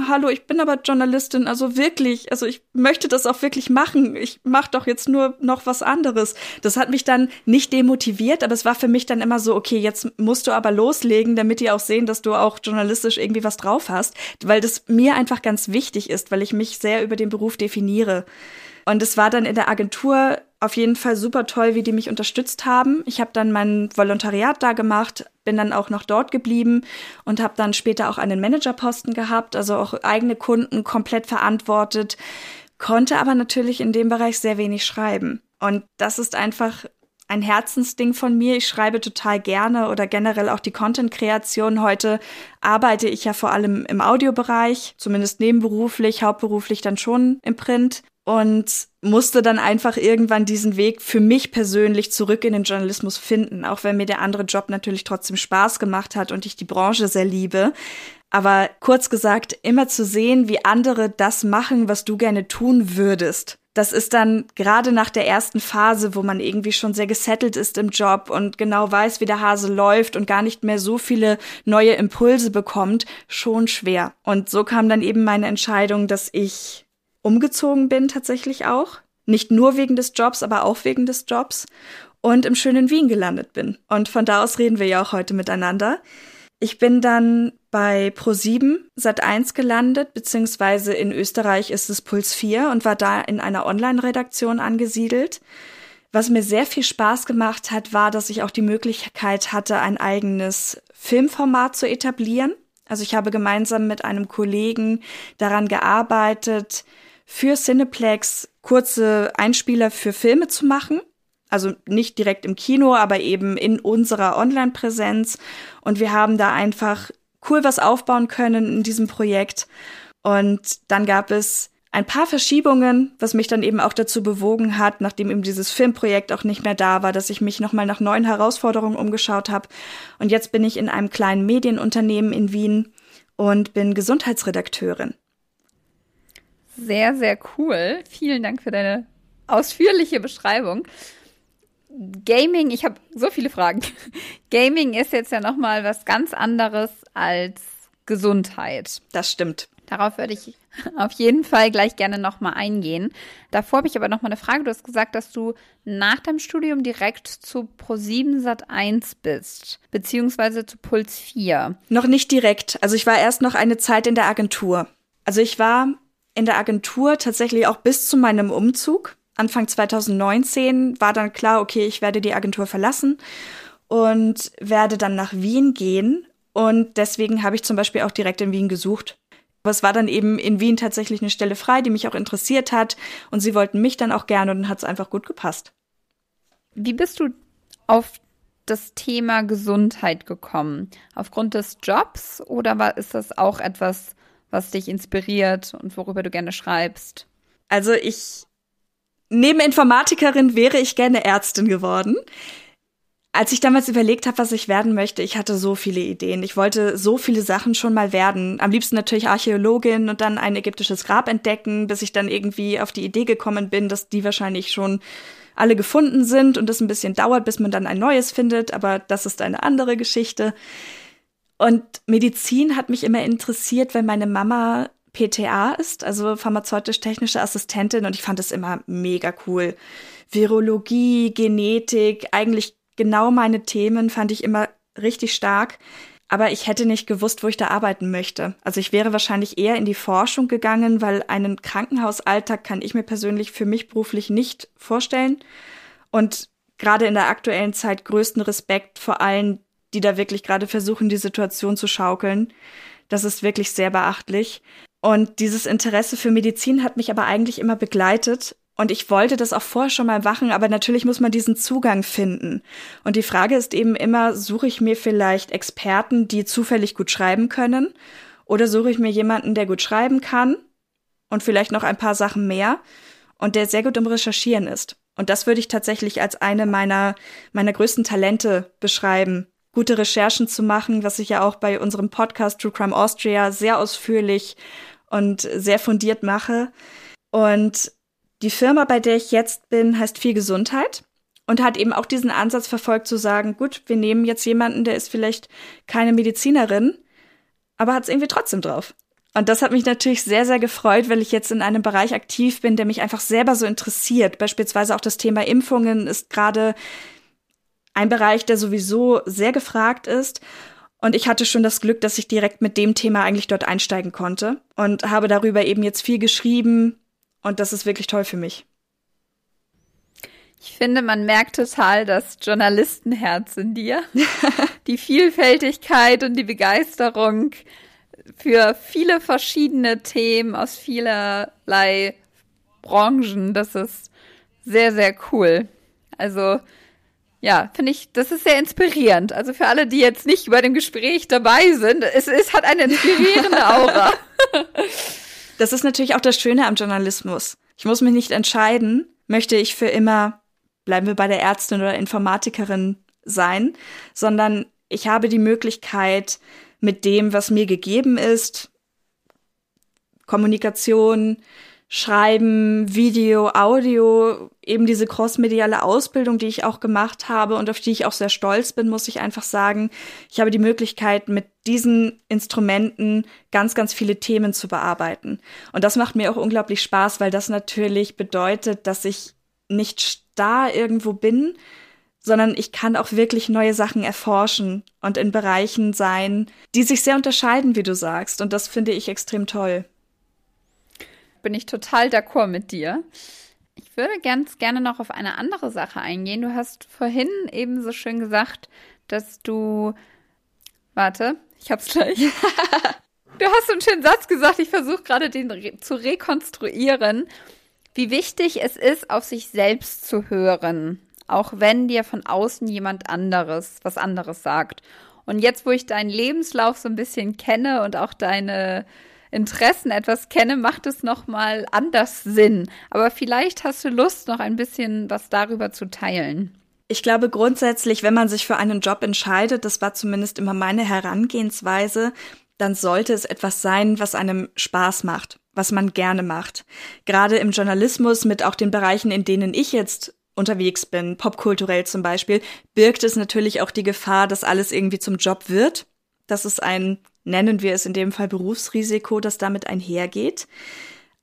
hallo, ich bin aber Journalistin, also wirklich, also ich möchte das auch wirklich machen. Ich mache doch jetzt nur noch was anderes. Das hat mich dann nicht demotiviert, aber es war für mich dann immer so, okay, jetzt musst du aber loslegen, damit die auch sehen, dass du auch journalistisch irgendwie was drauf hast, weil das mir einfach ganz wichtig ist, weil ich mich sehr über den Beruf definiere. Und es war dann in der Agentur auf jeden Fall super toll, wie die mich unterstützt haben. Ich habe dann mein Volontariat da gemacht, bin dann auch noch dort geblieben und habe dann später auch einen Managerposten gehabt, also auch eigene Kunden komplett verantwortet, konnte aber natürlich in dem Bereich sehr wenig schreiben. Und das ist einfach ein Herzensding von mir. Ich schreibe total gerne oder generell auch die Content-Kreation. Heute arbeite ich ja vor allem im Audiobereich, zumindest nebenberuflich, hauptberuflich dann schon im Print. und musste dann einfach irgendwann diesen Weg für mich persönlich zurück in den Journalismus finden, auch wenn mir der andere Job natürlich trotzdem Spaß gemacht hat und ich die Branche sehr liebe. Aber kurz gesagt, immer zu sehen, wie andere das machen, was du gerne tun würdest. Das ist dann gerade nach der ersten Phase, wo man irgendwie schon sehr gesettelt ist im Job und genau weiß, wie der Hase läuft und gar nicht mehr so viele neue Impulse bekommt, schon schwer. Und so kam dann eben meine Entscheidung, dass ich umgezogen bin tatsächlich auch. Nicht nur wegen des Jobs, aber auch wegen des Jobs. Und im schönen Wien gelandet bin. Und von da aus reden wir ja auch heute miteinander. Ich bin dann bei Pro7 Sat 1 gelandet, beziehungsweise in Österreich ist es Puls 4 und war da in einer Online-Redaktion angesiedelt. Was mir sehr viel Spaß gemacht hat, war, dass ich auch die Möglichkeit hatte, ein eigenes Filmformat zu etablieren. Also ich habe gemeinsam mit einem Kollegen daran gearbeitet, für Cineplex kurze Einspieler für Filme zu machen. Also nicht direkt im Kino, aber eben in unserer Online-Präsenz. Und wir haben da einfach cool was aufbauen können in diesem Projekt. Und dann gab es ein paar Verschiebungen, was mich dann eben auch dazu bewogen hat, nachdem eben dieses Filmprojekt auch nicht mehr da war, dass ich mich nochmal nach neuen Herausforderungen umgeschaut habe. Und jetzt bin ich in einem kleinen Medienunternehmen in Wien und bin Gesundheitsredakteurin. Sehr, sehr cool. Vielen Dank für deine ausführliche Beschreibung. Gaming, ich habe so viele Fragen. Gaming ist jetzt ja noch mal was ganz anderes als Gesundheit. Das stimmt. Darauf würde ich auf jeden Fall gleich gerne noch mal eingehen. Davor habe ich aber noch mal eine Frage. Du hast gesagt, dass du nach deinem Studium direkt zu Pro7 Sat 1 bist, beziehungsweise zu Puls 4. Noch nicht direkt. Also ich war erst noch eine Zeit in der Agentur. Also ich war in der Agentur tatsächlich auch bis zu meinem Umzug. Anfang 2019 war dann klar, okay, ich werde die Agentur verlassen und werde dann nach Wien gehen. Und deswegen habe ich zum Beispiel auch direkt in Wien gesucht. Aber es war dann eben in Wien tatsächlich eine Stelle frei, die mich auch interessiert hat. Und sie wollten mich dann auch gerne und dann hat es einfach gut gepasst. Wie bist du auf das Thema Gesundheit gekommen? Aufgrund des Jobs oder war, ist das auch etwas, was dich inspiriert und worüber du gerne schreibst? Also ich, neben Informatikerin wäre ich gerne Ärztin geworden. Als ich damals überlegt habe, was ich werden möchte, ich hatte so viele Ideen. Ich wollte so viele Sachen schon mal werden. Am liebsten natürlich Archäologin und dann ein ägyptisches Grab entdecken, bis ich dann irgendwie auf die Idee gekommen bin, dass die wahrscheinlich schon alle gefunden sind und es ein bisschen dauert, bis man dann ein neues findet. Aber das ist eine andere Geschichte. Und Medizin hat mich immer interessiert, weil meine Mama PTA ist, also pharmazeutisch-technische Assistentin, und ich fand es immer mega cool. Virologie, Genetik, eigentlich genau meine Themen fand ich immer richtig stark. Aber ich hätte nicht gewusst, wo ich da arbeiten möchte. Also ich wäre wahrscheinlich eher in die Forschung gegangen, weil einen Krankenhausalltag kann ich mir persönlich für mich beruflich nicht vorstellen. Und gerade in der aktuellen Zeit größten Respekt vor allen, die da wirklich gerade versuchen, die Situation zu schaukeln. Das ist wirklich sehr beachtlich. Und dieses Interesse für Medizin hat mich aber eigentlich immer begleitet. Und ich wollte das auch vorher schon mal machen, aber natürlich muss man diesen Zugang finden. Und die Frage ist eben immer, suche ich mir vielleicht Experten, die zufällig gut schreiben können? Oder suche ich mir jemanden, der gut schreiben kann und vielleicht noch ein paar Sachen mehr und der sehr gut im Recherchieren ist? Und das würde ich tatsächlich als eine meiner, meiner größten Talente beschreiben, gute Recherchen zu machen, was ich ja auch bei unserem Podcast True Crime Austria sehr ausführlich und sehr fundiert mache. Und die Firma, bei der ich jetzt bin, heißt Viel Gesundheit und hat eben auch diesen Ansatz verfolgt zu sagen, gut, wir nehmen jetzt jemanden, der ist vielleicht keine Medizinerin, aber hat es irgendwie trotzdem drauf. Und das hat mich natürlich sehr, sehr gefreut, weil ich jetzt in einem Bereich aktiv bin, der mich einfach selber so interessiert. Beispielsweise auch das Thema Impfungen ist gerade ein Bereich, der sowieso sehr gefragt ist. Und ich hatte schon das Glück, dass ich direkt mit dem Thema eigentlich dort einsteigen konnte und habe darüber eben jetzt viel geschrieben. Und das ist wirklich toll für mich. Ich finde, man merkt total das Journalistenherz in dir. die Vielfältigkeit und die Begeisterung für viele verschiedene Themen aus vielerlei Branchen. Das ist sehr, sehr cool. Also ja, finde ich, das ist sehr inspirierend. Also für alle, die jetzt nicht über dem Gespräch dabei sind, es, es hat eine inspirierende Aura. das ist natürlich auch das Schöne am Journalismus, Ich muss mich nicht entscheiden, möchte ich für immer, bleiben wir bei der Ärztin oder Informatikerin sein, sondern ich habe die Möglichkeit, mit dem, was mir gegeben ist, Kommunikation, Schreiben, Video, Audio, eben diese crossmediale Ausbildung, die ich auch gemacht habe und auf die ich auch sehr stolz bin, muss ich einfach sagen. Ich habe die Möglichkeit, mit diesen Instrumenten ganz, ganz viele Themen zu bearbeiten. Und das macht mir auch unglaublich Spaß, weil das natürlich bedeutet, dass ich nicht starr irgendwo bin, sondern ich kann auch wirklich neue Sachen erforschen und in Bereichen sein, die sich sehr unterscheiden, wie du sagst. Und das finde ich extrem toll. Bin ich total d'accord mit dir. Ich würde ganz gerne noch auf eine andere Sache eingehen. Du hast vorhin eben so schön gesagt, dass du. Warte, ich hab's gleich. du hast einen schönen Satz gesagt. Ich versuche gerade den re zu rekonstruieren. Wie wichtig es ist, auf sich selbst zu hören auch wenn dir von außen jemand anderes was anderes sagt. Und jetzt, wo ich deinen Lebenslauf so ein bisschen kenne und auch deine Interessen etwas kenne, macht es noch mal anders Sinn. Aber vielleicht hast du Lust, noch ein bisschen was darüber zu teilen. Ich glaube grundsätzlich, wenn man sich für einen Job entscheidet, das war zumindest immer meine Herangehensweise, dann sollte es etwas sein, was einem Spaß macht, was man gerne macht. Gerade im Journalismus mit auch den Bereichen, in denen ich jetzt unterwegs bin, popkulturell zum Beispiel, birgt es natürlich auch die Gefahr, dass alles irgendwie zum Job wird. Das ist ein, nennen wir es in dem Fall Berufsrisiko, das damit einhergeht.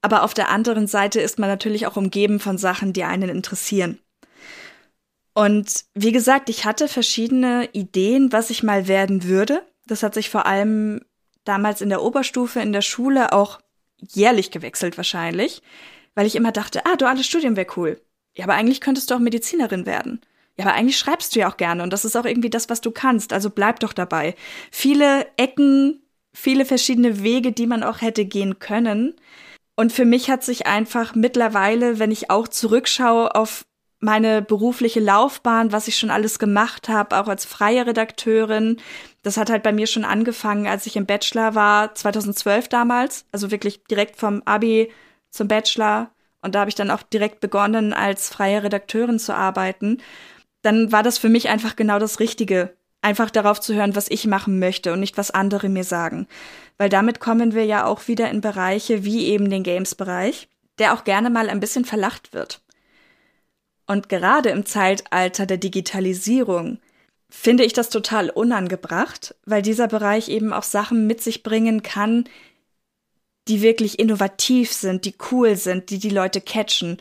Aber auf der anderen Seite ist man natürlich auch umgeben von Sachen, die einen interessieren. Und wie gesagt, ich hatte verschiedene Ideen, was ich mal werden würde. Das hat sich vor allem damals in der Oberstufe, in der Schule auch jährlich gewechselt wahrscheinlich, weil ich immer dachte, ah, duales Studium wäre cool. Ja, aber eigentlich könntest du auch Medizinerin werden. Ja, aber eigentlich schreibst du ja auch gerne und das ist auch irgendwie das, was du kannst. Also bleib doch dabei. Viele Ecken, viele verschiedene Wege, die man auch hätte gehen können. Und für mich hat sich einfach mittlerweile, wenn ich auch zurückschaue auf meine berufliche Laufbahn, was ich schon alles gemacht habe, auch als freie Redakteurin. Das hat halt bei mir schon angefangen, als ich im Bachelor war, 2012 damals, also wirklich direkt vom Abi zum Bachelor und da habe ich dann auch direkt begonnen, als freie Redakteurin zu arbeiten, dann war das für mich einfach genau das Richtige, einfach darauf zu hören, was ich machen möchte und nicht was andere mir sagen. Weil damit kommen wir ja auch wieder in Bereiche wie eben den Games-Bereich, der auch gerne mal ein bisschen verlacht wird. Und gerade im Zeitalter der Digitalisierung finde ich das total unangebracht, weil dieser Bereich eben auch Sachen mit sich bringen kann, die wirklich innovativ sind, die cool sind, die die Leute catchen.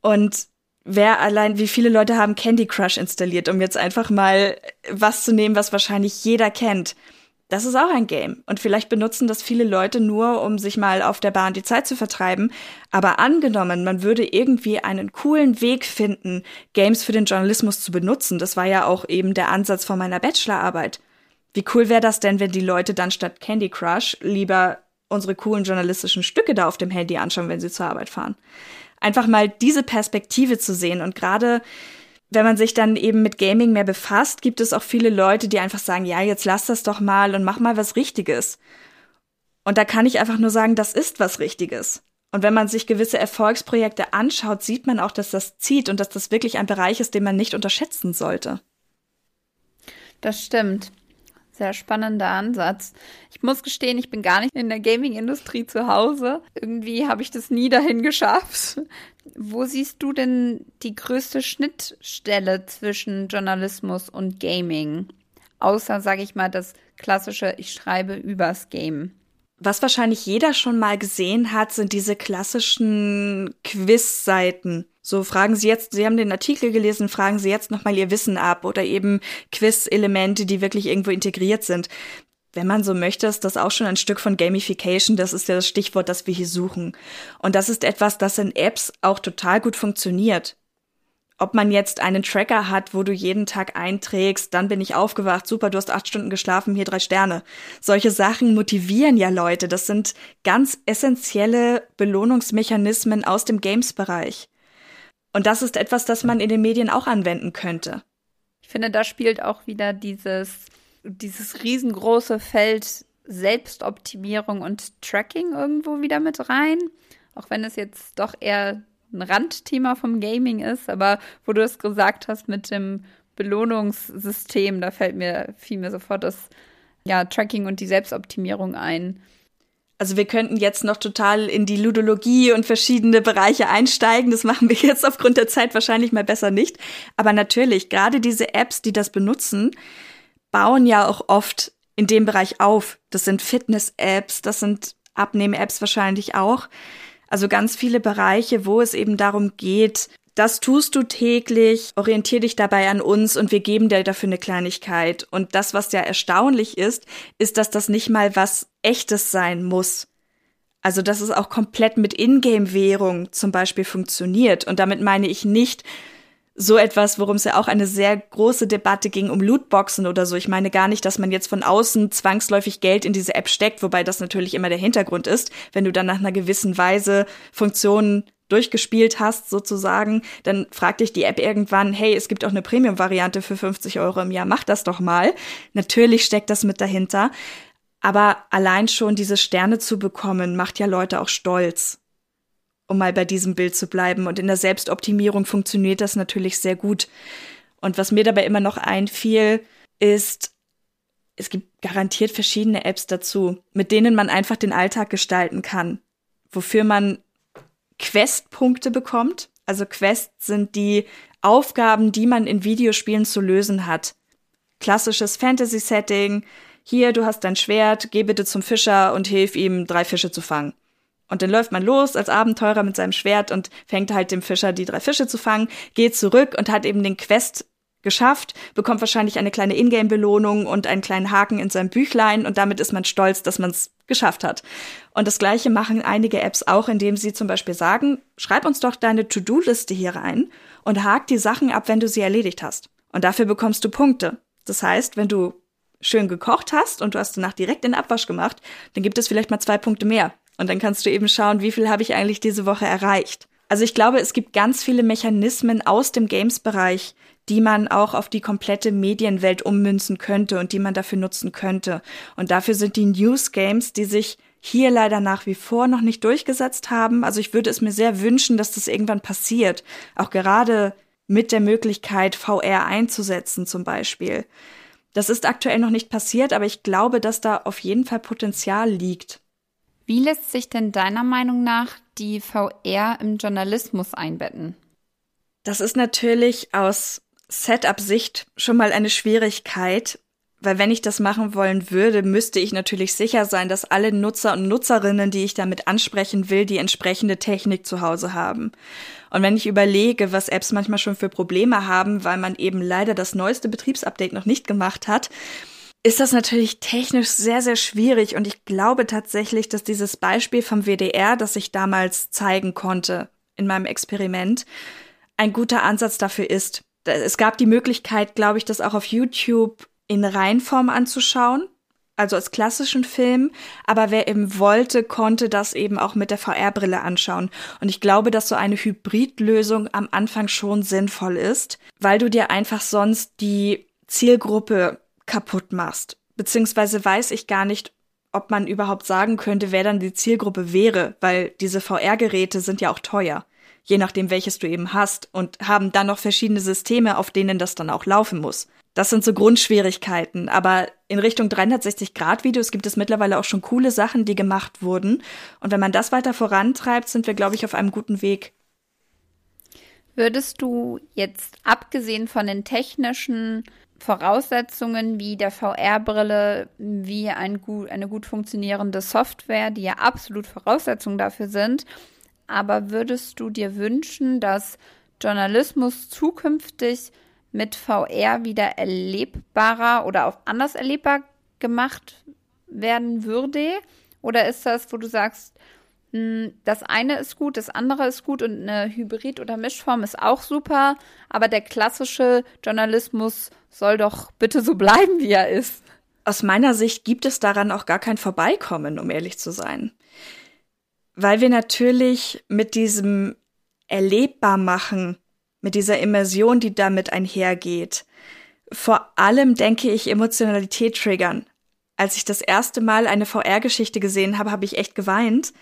Und wer allein, wie viele Leute haben Candy Crush installiert, um jetzt einfach mal was zu nehmen, was wahrscheinlich jeder kennt. Das ist auch ein Game. Und vielleicht benutzen das viele Leute nur, um sich mal auf der Bahn die Zeit zu vertreiben. Aber angenommen, man würde irgendwie einen coolen Weg finden, Games für den Journalismus zu benutzen. Das war ja auch eben der Ansatz von meiner Bachelorarbeit. Wie cool wäre das denn, wenn die Leute dann statt Candy Crush lieber unsere coolen journalistischen Stücke da auf dem Handy anschauen, wenn sie zur Arbeit fahren. Einfach mal diese Perspektive zu sehen und gerade wenn man sich dann eben mit Gaming mehr befasst, gibt es auch viele Leute, die einfach sagen, ja, jetzt lass das doch mal und mach mal was Richtiges. Und da kann ich einfach nur sagen, das ist was Richtiges. Und wenn man sich gewisse Erfolgsprojekte anschaut, sieht man auch, dass das zieht und dass das wirklich ein Bereich ist, den man nicht unterschätzen sollte. Das stimmt. Sehr spannender Ansatz. Ich muss gestehen, ich bin gar nicht in der Gaming-Industrie zu Hause. Irgendwie habe ich das nie dahin geschafft. Wo siehst du denn die größte Schnittstelle zwischen Journalismus und Gaming? Außer, sage ich mal, das klassische, ich schreibe übers Game. Was wahrscheinlich jeder schon mal gesehen hat, sind diese klassischen Quiz-Seiten. So fragen Sie jetzt, Sie haben den Artikel gelesen, fragen Sie jetzt nochmal Ihr Wissen ab oder eben Quiz-Elemente, die wirklich irgendwo integriert sind. Wenn man so möchte, ist das auch schon ein Stück von Gamification. Das ist ja das Stichwort, das wir hier suchen. Und das ist etwas, das in Apps auch total gut funktioniert ob man jetzt einen Tracker hat, wo du jeden Tag einträgst, dann bin ich aufgewacht, super, du hast acht Stunden geschlafen, hier drei Sterne. Solche Sachen motivieren ja Leute. Das sind ganz essentielle Belohnungsmechanismen aus dem Games-Bereich. Und das ist etwas, das man in den Medien auch anwenden könnte. Ich finde, da spielt auch wieder dieses, dieses riesengroße Feld Selbstoptimierung und Tracking irgendwo wieder mit rein auch wenn es jetzt doch eher ein Randthema vom Gaming ist, aber wo du es gesagt hast mit dem Belohnungssystem, da fällt mir, fiel mir sofort das ja, Tracking und die Selbstoptimierung ein. Also wir könnten jetzt noch total in die Ludologie und verschiedene Bereiche einsteigen. Das machen wir jetzt aufgrund der Zeit wahrscheinlich mal besser nicht. Aber natürlich, gerade diese Apps, die das benutzen, bauen ja auch oft in dem Bereich auf. Das sind Fitness-Apps, das sind Abnehm-Apps wahrscheinlich auch. Also ganz viele Bereiche, wo es eben darum geht, das tust du täglich, orientier dich dabei an uns und wir geben dir dafür eine Kleinigkeit. Und das, was ja erstaunlich ist, ist, dass das nicht mal was echtes sein muss. Also, dass es auch komplett mit Ingame-Währung zum Beispiel funktioniert. Und damit meine ich nicht so etwas, worum es ja auch eine sehr große Debatte ging, um Lootboxen oder so. Ich meine gar nicht, dass man jetzt von außen zwangsläufig Geld in diese App steckt, wobei das natürlich immer der Hintergrund ist. Wenn du dann nach einer gewissen Weise Funktionen durchgespielt hast, sozusagen, dann fragt dich die App irgendwann, hey, es gibt auch eine Premium-Variante für 50 Euro im Jahr, mach das doch mal. Natürlich steckt das mit dahinter. Aber allein schon diese Sterne zu bekommen, macht ja Leute auch stolz. Um mal bei diesem Bild zu bleiben. Und in der Selbstoptimierung funktioniert das natürlich sehr gut. Und was mir dabei immer noch einfiel, ist, es gibt garantiert verschiedene Apps dazu, mit denen man einfach den Alltag gestalten kann, wofür man Questpunkte bekommt. Also Quests sind die Aufgaben, die man in Videospielen zu lösen hat. Klassisches Fantasy-Setting. Hier, du hast dein Schwert, geh bitte zum Fischer und hilf ihm, drei Fische zu fangen. Und dann läuft man los als Abenteurer mit seinem Schwert und fängt halt dem Fischer die drei Fische zu fangen, geht zurück und hat eben den Quest geschafft, bekommt wahrscheinlich eine kleine Ingame-Belohnung und einen kleinen Haken in seinem Büchlein und damit ist man stolz, dass man es geschafft hat. Und das gleiche machen einige Apps auch, indem sie zum Beispiel sagen, schreib uns doch deine To-Do-Liste hier rein und hak die Sachen ab, wenn du sie erledigt hast. Und dafür bekommst du Punkte. Das heißt, wenn du schön gekocht hast und du hast danach direkt den Abwasch gemacht, dann gibt es vielleicht mal zwei Punkte mehr. Und dann kannst du eben schauen, wie viel habe ich eigentlich diese Woche erreicht. Also ich glaube, es gibt ganz viele Mechanismen aus dem Games-Bereich, die man auch auf die komplette Medienwelt ummünzen könnte und die man dafür nutzen könnte. Und dafür sind die News Games, die sich hier leider nach wie vor noch nicht durchgesetzt haben. Also ich würde es mir sehr wünschen, dass das irgendwann passiert. Auch gerade mit der Möglichkeit, VR einzusetzen zum Beispiel. Das ist aktuell noch nicht passiert, aber ich glaube, dass da auf jeden Fall Potenzial liegt. Wie lässt sich denn deiner Meinung nach die VR im Journalismus einbetten? Das ist natürlich aus Setup-Sicht schon mal eine Schwierigkeit, weil wenn ich das machen wollen würde, müsste ich natürlich sicher sein, dass alle Nutzer und Nutzerinnen, die ich damit ansprechen will, die entsprechende Technik zu Hause haben. Und wenn ich überlege, was Apps manchmal schon für Probleme haben, weil man eben leider das neueste Betriebsupdate noch nicht gemacht hat, ist das natürlich technisch sehr, sehr schwierig. Und ich glaube tatsächlich, dass dieses Beispiel vom WDR, das ich damals zeigen konnte in meinem Experiment, ein guter Ansatz dafür ist es gab die Möglichkeit, glaube ich, das auch auf YouTube in Reinform anzuschauen, also als klassischen Film, aber wer eben wollte, konnte das eben auch mit der VR-Brille anschauen. Und ich glaube, dass so eine Hybridlösung am Anfang schon sinnvoll ist, weil du dir einfach sonst die Zielgruppe kaputt machst. Beziehungsweise weiß ich gar nicht, ob man überhaupt sagen könnte, wer dann die Zielgruppe wäre, weil diese VR-Geräte sind ja auch teuer je nachdem welches du eben hast und haben dann noch verschiedene Systeme, auf denen das dann auch laufen muss. Das sind so Grundschwierigkeiten, aber in Richtung 360-Grad-Videos gibt es mittlerweile auch schon coole Sachen, die gemacht wurden. Und wenn man das weiter vorantreibt, sind wir, glaube ich, auf einem guten Weg. Würdest du jetzt abgesehen von den technischen Voraussetzungen wie der VR-Brille, wie ein gut, eine gut funktionierende Software, die ja absolut Voraussetzungen dafür sind, aber würdest du dir wünschen, dass Journalismus zukünftig mit VR wieder erlebbarer oder auch anders erlebbar gemacht werden würde? Oder ist das, wo du sagst, das eine ist gut, das andere ist gut und eine Hybrid- oder Mischform ist auch super, aber der klassische Journalismus soll doch bitte so bleiben, wie er ist. Aus meiner Sicht gibt es daran auch gar kein Vorbeikommen, um ehrlich zu sein weil wir natürlich mit diesem erlebbar machen, mit dieser Immersion, die damit einhergeht, vor allem denke ich Emotionalität triggern. Als ich das erste Mal eine VR-Geschichte gesehen habe, habe ich echt geweint,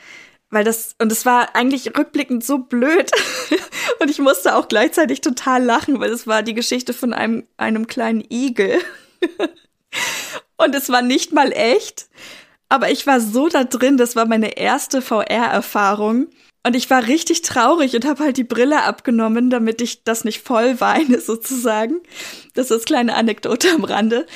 weil das, und es war eigentlich rückblickend so blöd. und ich musste auch gleichzeitig total lachen, weil es war die Geschichte von einem, einem kleinen Igel. und es war nicht mal echt. Aber ich war so da drin, das war meine erste VR-Erfahrung. Und ich war richtig traurig und habe halt die Brille abgenommen, damit ich das nicht voll weine, sozusagen. Das ist kleine Anekdote am Rande.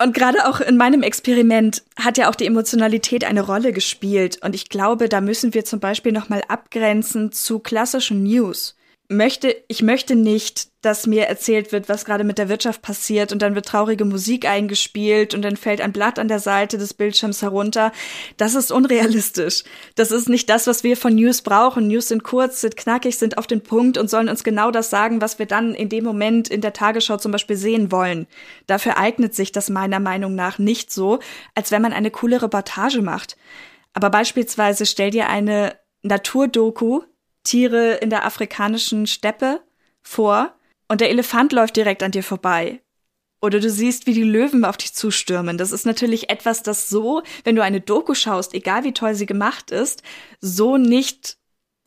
Und gerade auch in meinem Experiment hat ja auch die Emotionalität eine Rolle gespielt. Und ich glaube, da müssen wir zum Beispiel nochmal abgrenzen zu klassischen News möchte, ich möchte nicht, dass mir erzählt wird, was gerade mit der Wirtschaft passiert und dann wird traurige Musik eingespielt und dann fällt ein Blatt an der Seite des Bildschirms herunter. Das ist unrealistisch. Das ist nicht das, was wir von News brauchen. News sind kurz, sind knackig, sind auf den Punkt und sollen uns genau das sagen, was wir dann in dem Moment in der Tagesschau zum Beispiel sehen wollen. Dafür eignet sich das meiner Meinung nach nicht so, als wenn man eine coole Reportage macht. Aber beispielsweise stell dir eine Naturdoku Tiere in der afrikanischen Steppe vor und der Elefant läuft direkt an dir vorbei. Oder du siehst, wie die Löwen auf dich zustürmen. Das ist natürlich etwas, das so, wenn du eine Doku schaust, egal wie toll sie gemacht ist, so nicht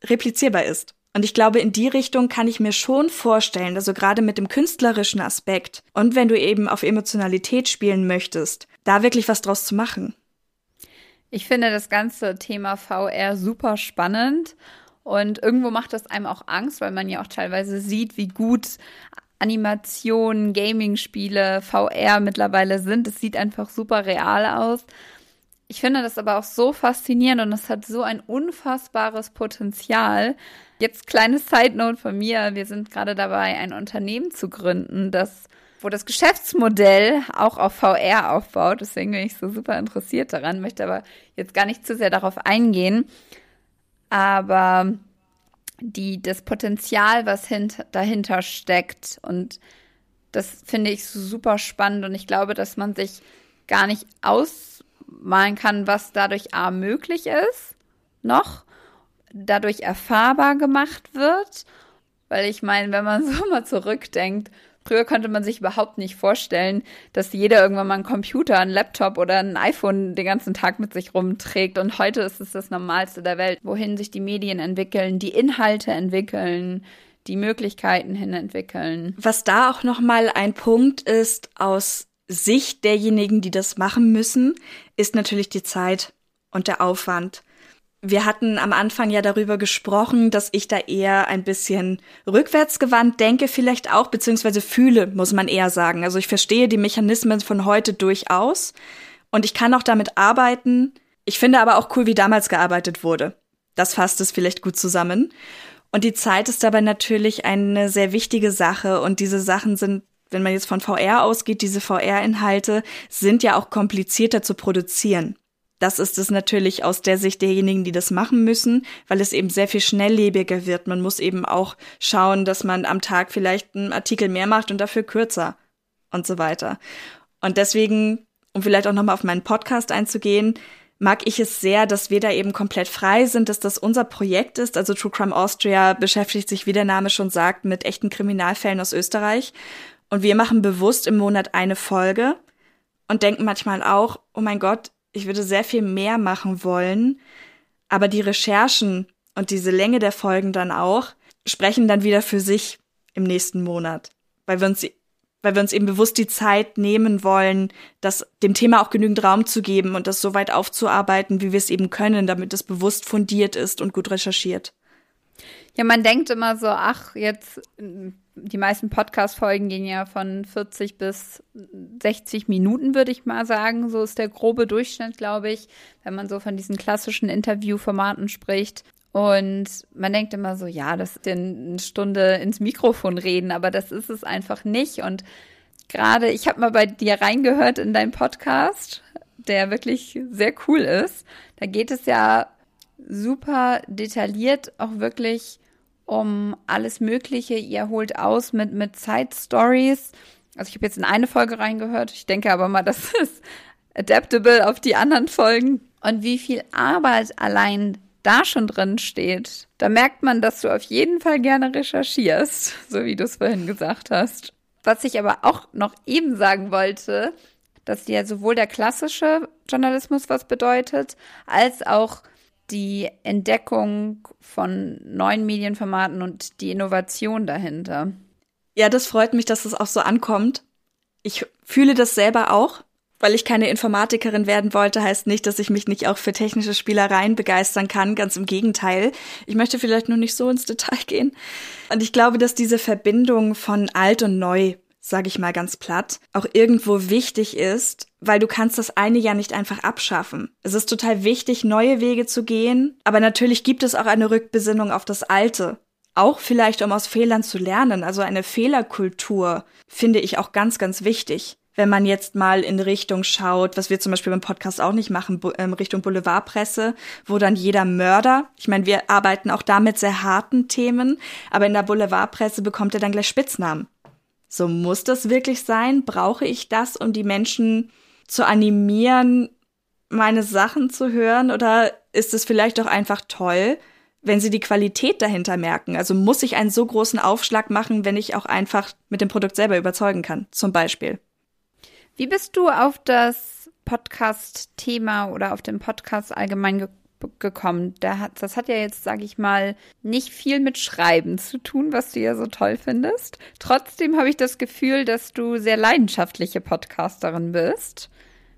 replizierbar ist. Und ich glaube, in die Richtung kann ich mir schon vorstellen, also gerade mit dem künstlerischen Aspekt und wenn du eben auf Emotionalität spielen möchtest, da wirklich was draus zu machen. Ich finde das ganze Thema VR super spannend und irgendwo macht das einem auch Angst, weil man ja auch teilweise sieht, wie gut Animationen, Gaming-Spiele, VR mittlerweile sind. Es sieht einfach super real aus. Ich finde das aber auch so faszinierend und es hat so ein unfassbares Potenzial. Jetzt kleines Side Note von mir. Wir sind gerade dabei, ein Unternehmen zu gründen, das wo das Geschäftsmodell auch auf VR aufbaut. Deswegen bin ich so super interessiert daran, möchte aber jetzt gar nicht zu sehr darauf eingehen aber die, das Potenzial, was hint, dahinter steckt und das finde ich super spannend und ich glaube, dass man sich gar nicht ausmalen kann, was dadurch A möglich ist, noch, dadurch erfahrbar gemacht wird, weil ich meine, wenn man so mal zurückdenkt, Früher konnte man sich überhaupt nicht vorstellen, dass jeder irgendwann mal einen Computer, einen Laptop oder ein iPhone den ganzen Tag mit sich rumträgt. Und heute ist es das Normalste der Welt, wohin sich die Medien entwickeln, die Inhalte entwickeln, die Möglichkeiten hin entwickeln. Was da auch nochmal ein Punkt ist aus Sicht derjenigen, die das machen müssen, ist natürlich die Zeit und der Aufwand. Wir hatten am Anfang ja darüber gesprochen, dass ich da eher ein bisschen rückwärtsgewandt denke, vielleicht auch, beziehungsweise fühle, muss man eher sagen. Also ich verstehe die Mechanismen von heute durchaus und ich kann auch damit arbeiten. Ich finde aber auch cool, wie damals gearbeitet wurde. Das fasst es vielleicht gut zusammen. Und die Zeit ist dabei natürlich eine sehr wichtige Sache und diese Sachen sind wenn man jetzt von VR ausgeht, diese VR-Inhalte sind ja auch komplizierter zu produzieren. Das ist es natürlich aus der Sicht derjenigen, die das machen müssen, weil es eben sehr viel schnelllebiger wird. Man muss eben auch schauen, dass man am Tag vielleicht einen Artikel mehr macht und dafür kürzer und so weiter. Und deswegen, um vielleicht auch nochmal auf meinen Podcast einzugehen, mag ich es sehr, dass wir da eben komplett frei sind, dass das unser Projekt ist. Also True Crime Austria beschäftigt sich, wie der Name schon sagt, mit echten Kriminalfällen aus Österreich. Und wir machen bewusst im Monat eine Folge und denken manchmal auch, oh mein Gott, ich würde sehr viel mehr machen wollen, aber die Recherchen und diese Länge der Folgen dann auch sprechen dann wieder für sich im nächsten Monat, weil wir uns weil wir uns eben bewusst die Zeit nehmen wollen, das dem Thema auch genügend Raum zu geben und das so weit aufzuarbeiten, wie wir es eben können, damit es bewusst fundiert ist und gut recherchiert. Ja, man denkt immer so, ach, jetzt die meisten Podcast-Folgen gehen ja von 40 bis 60 Minuten, würde ich mal sagen. So ist der grobe Durchschnitt, glaube ich, wenn man so von diesen klassischen Interviewformaten spricht. Und man denkt immer so, ja, das ist eine Stunde ins Mikrofon reden, aber das ist es einfach nicht. Und gerade, ich habe mal bei dir reingehört in deinen Podcast, der wirklich sehr cool ist. Da geht es ja super detailliert auch wirklich um alles Mögliche. Ihr holt aus mit, mit Side-Stories. Also ich habe jetzt in eine Folge reingehört. Ich denke aber mal, das ist adaptable auf die anderen Folgen. Und wie viel Arbeit allein da schon drin steht, da merkt man, dass du auf jeden Fall gerne recherchierst, so wie du es vorhin gesagt hast. Was ich aber auch noch eben sagen wollte, dass dir sowohl der klassische Journalismus was bedeutet, als auch die Entdeckung von neuen Medienformaten und die Innovation dahinter. Ja, das freut mich, dass es auch so ankommt. Ich fühle das selber auch. Weil ich keine Informatikerin werden wollte, heißt nicht, dass ich mich nicht auch für technische Spielereien begeistern kann. Ganz im Gegenteil. Ich möchte vielleicht nur nicht so ins Detail gehen. Und ich glaube, dass diese Verbindung von alt und neu, sage ich mal ganz platt, auch irgendwo wichtig ist, weil du kannst das eine ja nicht einfach abschaffen. Es ist total wichtig, neue Wege zu gehen, aber natürlich gibt es auch eine Rückbesinnung auf das Alte. Auch vielleicht, um aus Fehlern zu lernen. Also eine Fehlerkultur finde ich auch ganz, ganz wichtig wenn man jetzt mal in Richtung schaut, was wir zum Beispiel beim Podcast auch nicht machen, ähm, Richtung Boulevardpresse, wo dann jeder Mörder, ich meine, wir arbeiten auch da mit sehr harten Themen, aber in der Boulevardpresse bekommt er dann gleich Spitznamen. So muss das wirklich sein? Brauche ich das, um die Menschen zu animieren, meine Sachen zu hören? Oder ist es vielleicht auch einfach toll, wenn sie die Qualität dahinter merken? Also muss ich einen so großen Aufschlag machen, wenn ich auch einfach mit dem Produkt selber überzeugen kann, zum Beispiel? Wie bist du auf das Podcast-Thema oder auf den Podcast allgemein ge gekommen? Hat, das hat ja jetzt, sage ich mal, nicht viel mit Schreiben zu tun, was du ja so toll findest. Trotzdem habe ich das Gefühl, dass du sehr leidenschaftliche Podcasterin bist.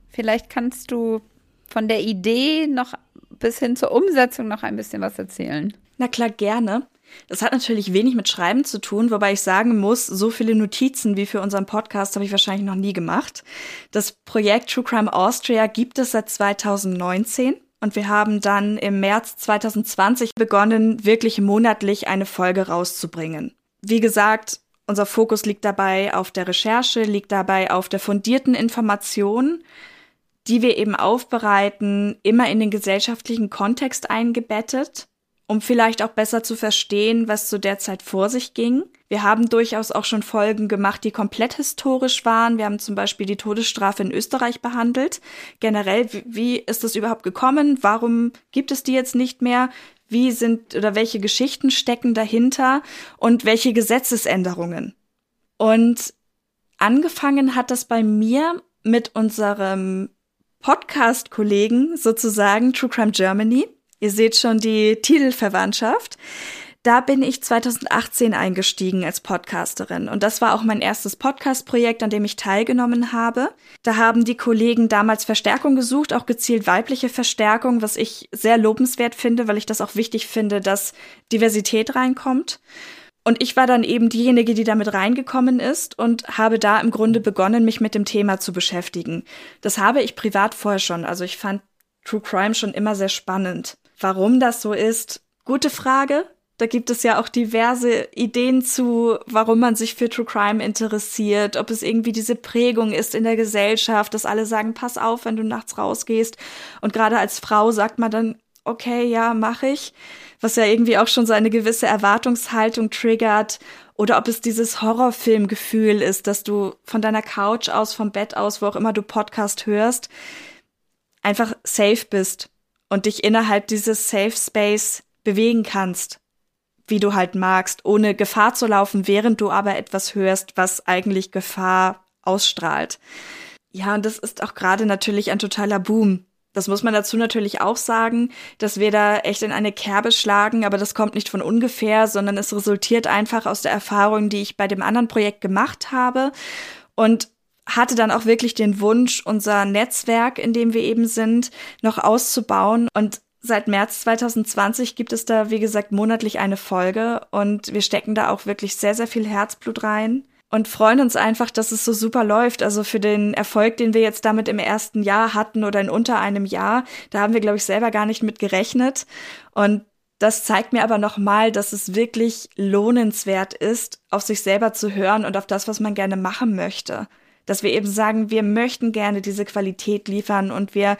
Vielleicht kannst du von der Idee noch bis hin zur Umsetzung noch ein bisschen was erzählen. Na klar, gerne. Das hat natürlich wenig mit Schreiben zu tun, wobei ich sagen muss, so viele Notizen wie für unseren Podcast habe ich wahrscheinlich noch nie gemacht. Das Projekt True Crime Austria gibt es seit 2019 und wir haben dann im März 2020 begonnen, wirklich monatlich eine Folge rauszubringen. Wie gesagt, unser Fokus liegt dabei auf der Recherche, liegt dabei auf der fundierten Information, die wir eben aufbereiten, immer in den gesellschaftlichen Kontext eingebettet um vielleicht auch besser zu verstehen, was zu der Zeit vor sich ging. Wir haben durchaus auch schon Folgen gemacht, die komplett historisch waren. Wir haben zum Beispiel die Todesstrafe in Österreich behandelt. Generell, wie ist das überhaupt gekommen? Warum gibt es die jetzt nicht mehr? Wie sind oder welche Geschichten stecken dahinter und welche Gesetzesänderungen? Und angefangen hat das bei mir mit unserem Podcast-Kollegen sozusagen True Crime Germany. Ihr seht schon die Titelverwandtschaft. Da bin ich 2018 eingestiegen als Podcasterin und das war auch mein erstes Podcast-Projekt, an dem ich teilgenommen habe. Da haben die Kollegen damals Verstärkung gesucht, auch gezielt weibliche Verstärkung, was ich sehr lobenswert finde, weil ich das auch wichtig finde, dass Diversität reinkommt. Und ich war dann eben diejenige, die damit reingekommen ist und habe da im Grunde begonnen, mich mit dem Thema zu beschäftigen. Das habe ich privat vorher schon. Also ich fand True Crime schon immer sehr spannend. Warum das so ist, gute Frage. Da gibt es ja auch diverse Ideen zu, warum man sich für True Crime interessiert, ob es irgendwie diese Prägung ist in der Gesellschaft, dass alle sagen, pass auf, wenn du nachts rausgehst. Und gerade als Frau sagt man dann, okay, ja, mach ich, was ja irgendwie auch schon so eine gewisse Erwartungshaltung triggert. Oder ob es dieses Horrorfilmgefühl ist, dass du von deiner Couch aus, vom Bett aus, wo auch immer du Podcast hörst, einfach safe bist und dich innerhalb dieses Safe Space bewegen kannst, wie du halt magst, ohne Gefahr zu laufen, während du aber etwas hörst, was eigentlich Gefahr ausstrahlt. Ja, und das ist auch gerade natürlich ein totaler Boom. Das muss man dazu natürlich auch sagen, dass wir da echt in eine Kerbe schlagen, aber das kommt nicht von ungefähr, sondern es resultiert einfach aus der Erfahrung, die ich bei dem anderen Projekt gemacht habe. Und hatte dann auch wirklich den Wunsch, unser Netzwerk, in dem wir eben sind, noch auszubauen. Und seit März 2020 gibt es da, wie gesagt, monatlich eine Folge und wir stecken da auch wirklich sehr, sehr viel Herzblut rein und freuen uns einfach, dass es so super läuft. Also für den Erfolg, den wir jetzt damit im ersten Jahr hatten oder in unter einem Jahr, da haben wir, glaube ich, selber gar nicht mit gerechnet. Und das zeigt mir aber nochmal, dass es wirklich lohnenswert ist, auf sich selber zu hören und auf das, was man gerne machen möchte dass wir eben sagen, wir möchten gerne diese Qualität liefern und wir,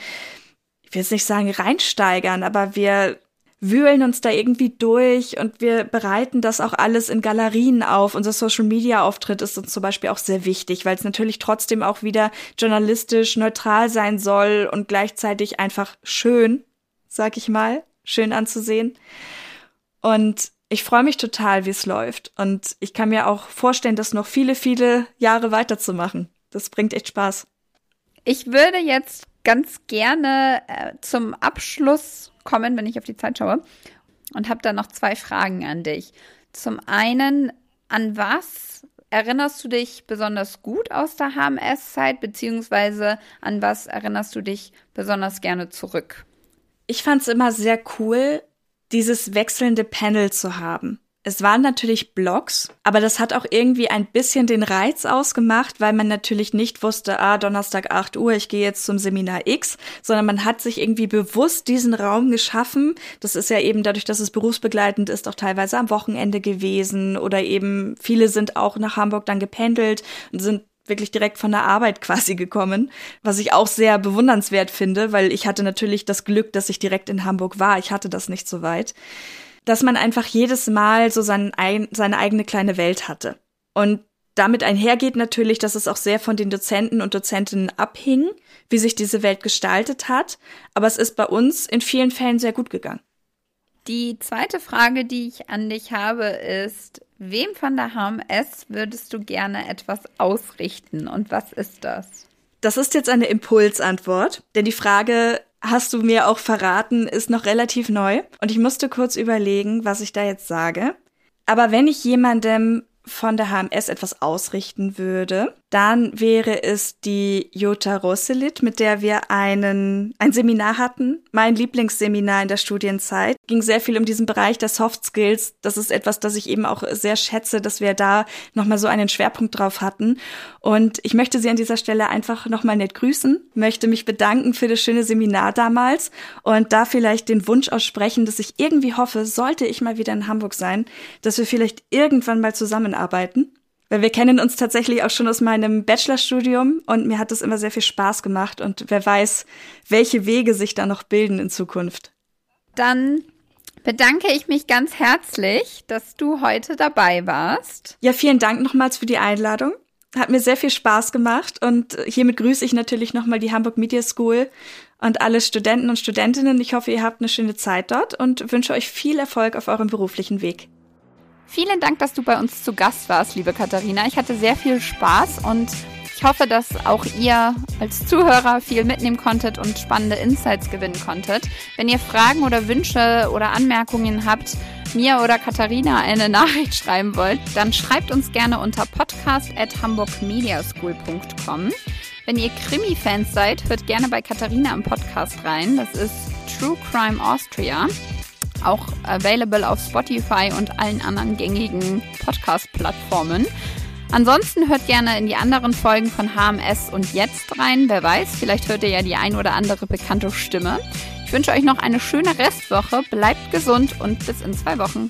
ich will jetzt nicht sagen reinsteigern, aber wir wühlen uns da irgendwie durch und wir bereiten das auch alles in Galerien auf. Unser Social Media Auftritt ist uns zum Beispiel auch sehr wichtig, weil es natürlich trotzdem auch wieder journalistisch neutral sein soll und gleichzeitig einfach schön, sag ich mal, schön anzusehen. Und ich freue mich total, wie es läuft. Und ich kann mir auch vorstellen, das noch viele, viele Jahre weiterzumachen. Das bringt echt Spaß. Ich würde jetzt ganz gerne äh, zum Abschluss kommen, wenn ich auf die Zeit schaue. Und habe da noch zwei Fragen an dich. Zum einen, an was erinnerst du dich besonders gut aus der HMS-Zeit, beziehungsweise an was erinnerst du dich besonders gerne zurück? Ich fand es immer sehr cool, dieses wechselnde Panel zu haben. Es waren natürlich Blogs, aber das hat auch irgendwie ein bisschen den Reiz ausgemacht, weil man natürlich nicht wusste, ah, Donnerstag 8 Uhr, ich gehe jetzt zum Seminar X, sondern man hat sich irgendwie bewusst diesen Raum geschaffen. Das ist ja eben dadurch, dass es berufsbegleitend ist, auch teilweise am Wochenende gewesen oder eben viele sind auch nach Hamburg dann gependelt und sind wirklich direkt von der Arbeit quasi gekommen, was ich auch sehr bewundernswert finde, weil ich hatte natürlich das Glück, dass ich direkt in Hamburg war. Ich hatte das nicht so weit dass man einfach jedes Mal so sein, seine eigene kleine Welt hatte. Und damit einhergeht natürlich, dass es auch sehr von den Dozenten und Dozentinnen abhing, wie sich diese Welt gestaltet hat. Aber es ist bei uns in vielen Fällen sehr gut gegangen. Die zweite Frage, die ich an dich habe, ist, wem von der HMS würdest du gerne etwas ausrichten und was ist das? Das ist jetzt eine Impulsantwort, denn die Frage hast du mir auch verraten, ist noch relativ neu. Und ich musste kurz überlegen, was ich da jetzt sage. Aber wenn ich jemandem von der HMS etwas ausrichten würde, dann wäre es die Jutta Rosselit, mit der wir einen, ein Seminar hatten. Mein Lieblingsseminar in der Studienzeit. Ging sehr viel um diesen Bereich der Soft Skills. Das ist etwas, das ich eben auch sehr schätze, dass wir da nochmal so einen Schwerpunkt drauf hatten. Und ich möchte Sie an dieser Stelle einfach nochmal nett grüßen, möchte mich bedanken für das schöne Seminar damals und da vielleicht den Wunsch aussprechen, dass ich irgendwie hoffe, sollte ich mal wieder in Hamburg sein, dass wir vielleicht irgendwann mal zusammenarbeiten weil wir kennen uns tatsächlich auch schon aus meinem Bachelorstudium und mir hat es immer sehr viel Spaß gemacht und wer weiß, welche Wege sich da noch bilden in Zukunft. Dann bedanke ich mich ganz herzlich, dass du heute dabei warst. Ja, vielen Dank nochmals für die Einladung. Hat mir sehr viel Spaß gemacht und hiermit grüße ich natürlich nochmal die Hamburg Media School und alle Studenten und Studentinnen. Ich hoffe, ihr habt eine schöne Zeit dort und wünsche euch viel Erfolg auf eurem beruflichen Weg. Vielen Dank, dass du bei uns zu Gast warst, liebe Katharina. Ich hatte sehr viel Spaß und ich hoffe, dass auch ihr als Zuhörer viel mitnehmen konntet und spannende Insights gewinnen konntet. Wenn ihr Fragen oder Wünsche oder Anmerkungen habt, mir oder Katharina eine Nachricht schreiben wollt, dann schreibt uns gerne unter podcast at hamburgmediaschool.com. Wenn ihr Krimi-Fans seid, hört gerne bei Katharina im Podcast rein. Das ist True Crime Austria auch available auf Spotify und allen anderen gängigen Podcast-Plattformen. Ansonsten hört gerne in die anderen Folgen von HMS und Jetzt rein. Wer weiß, vielleicht hört ihr ja die ein oder andere bekannte Stimme. Ich wünsche euch noch eine schöne Restwoche, bleibt gesund und bis in zwei Wochen.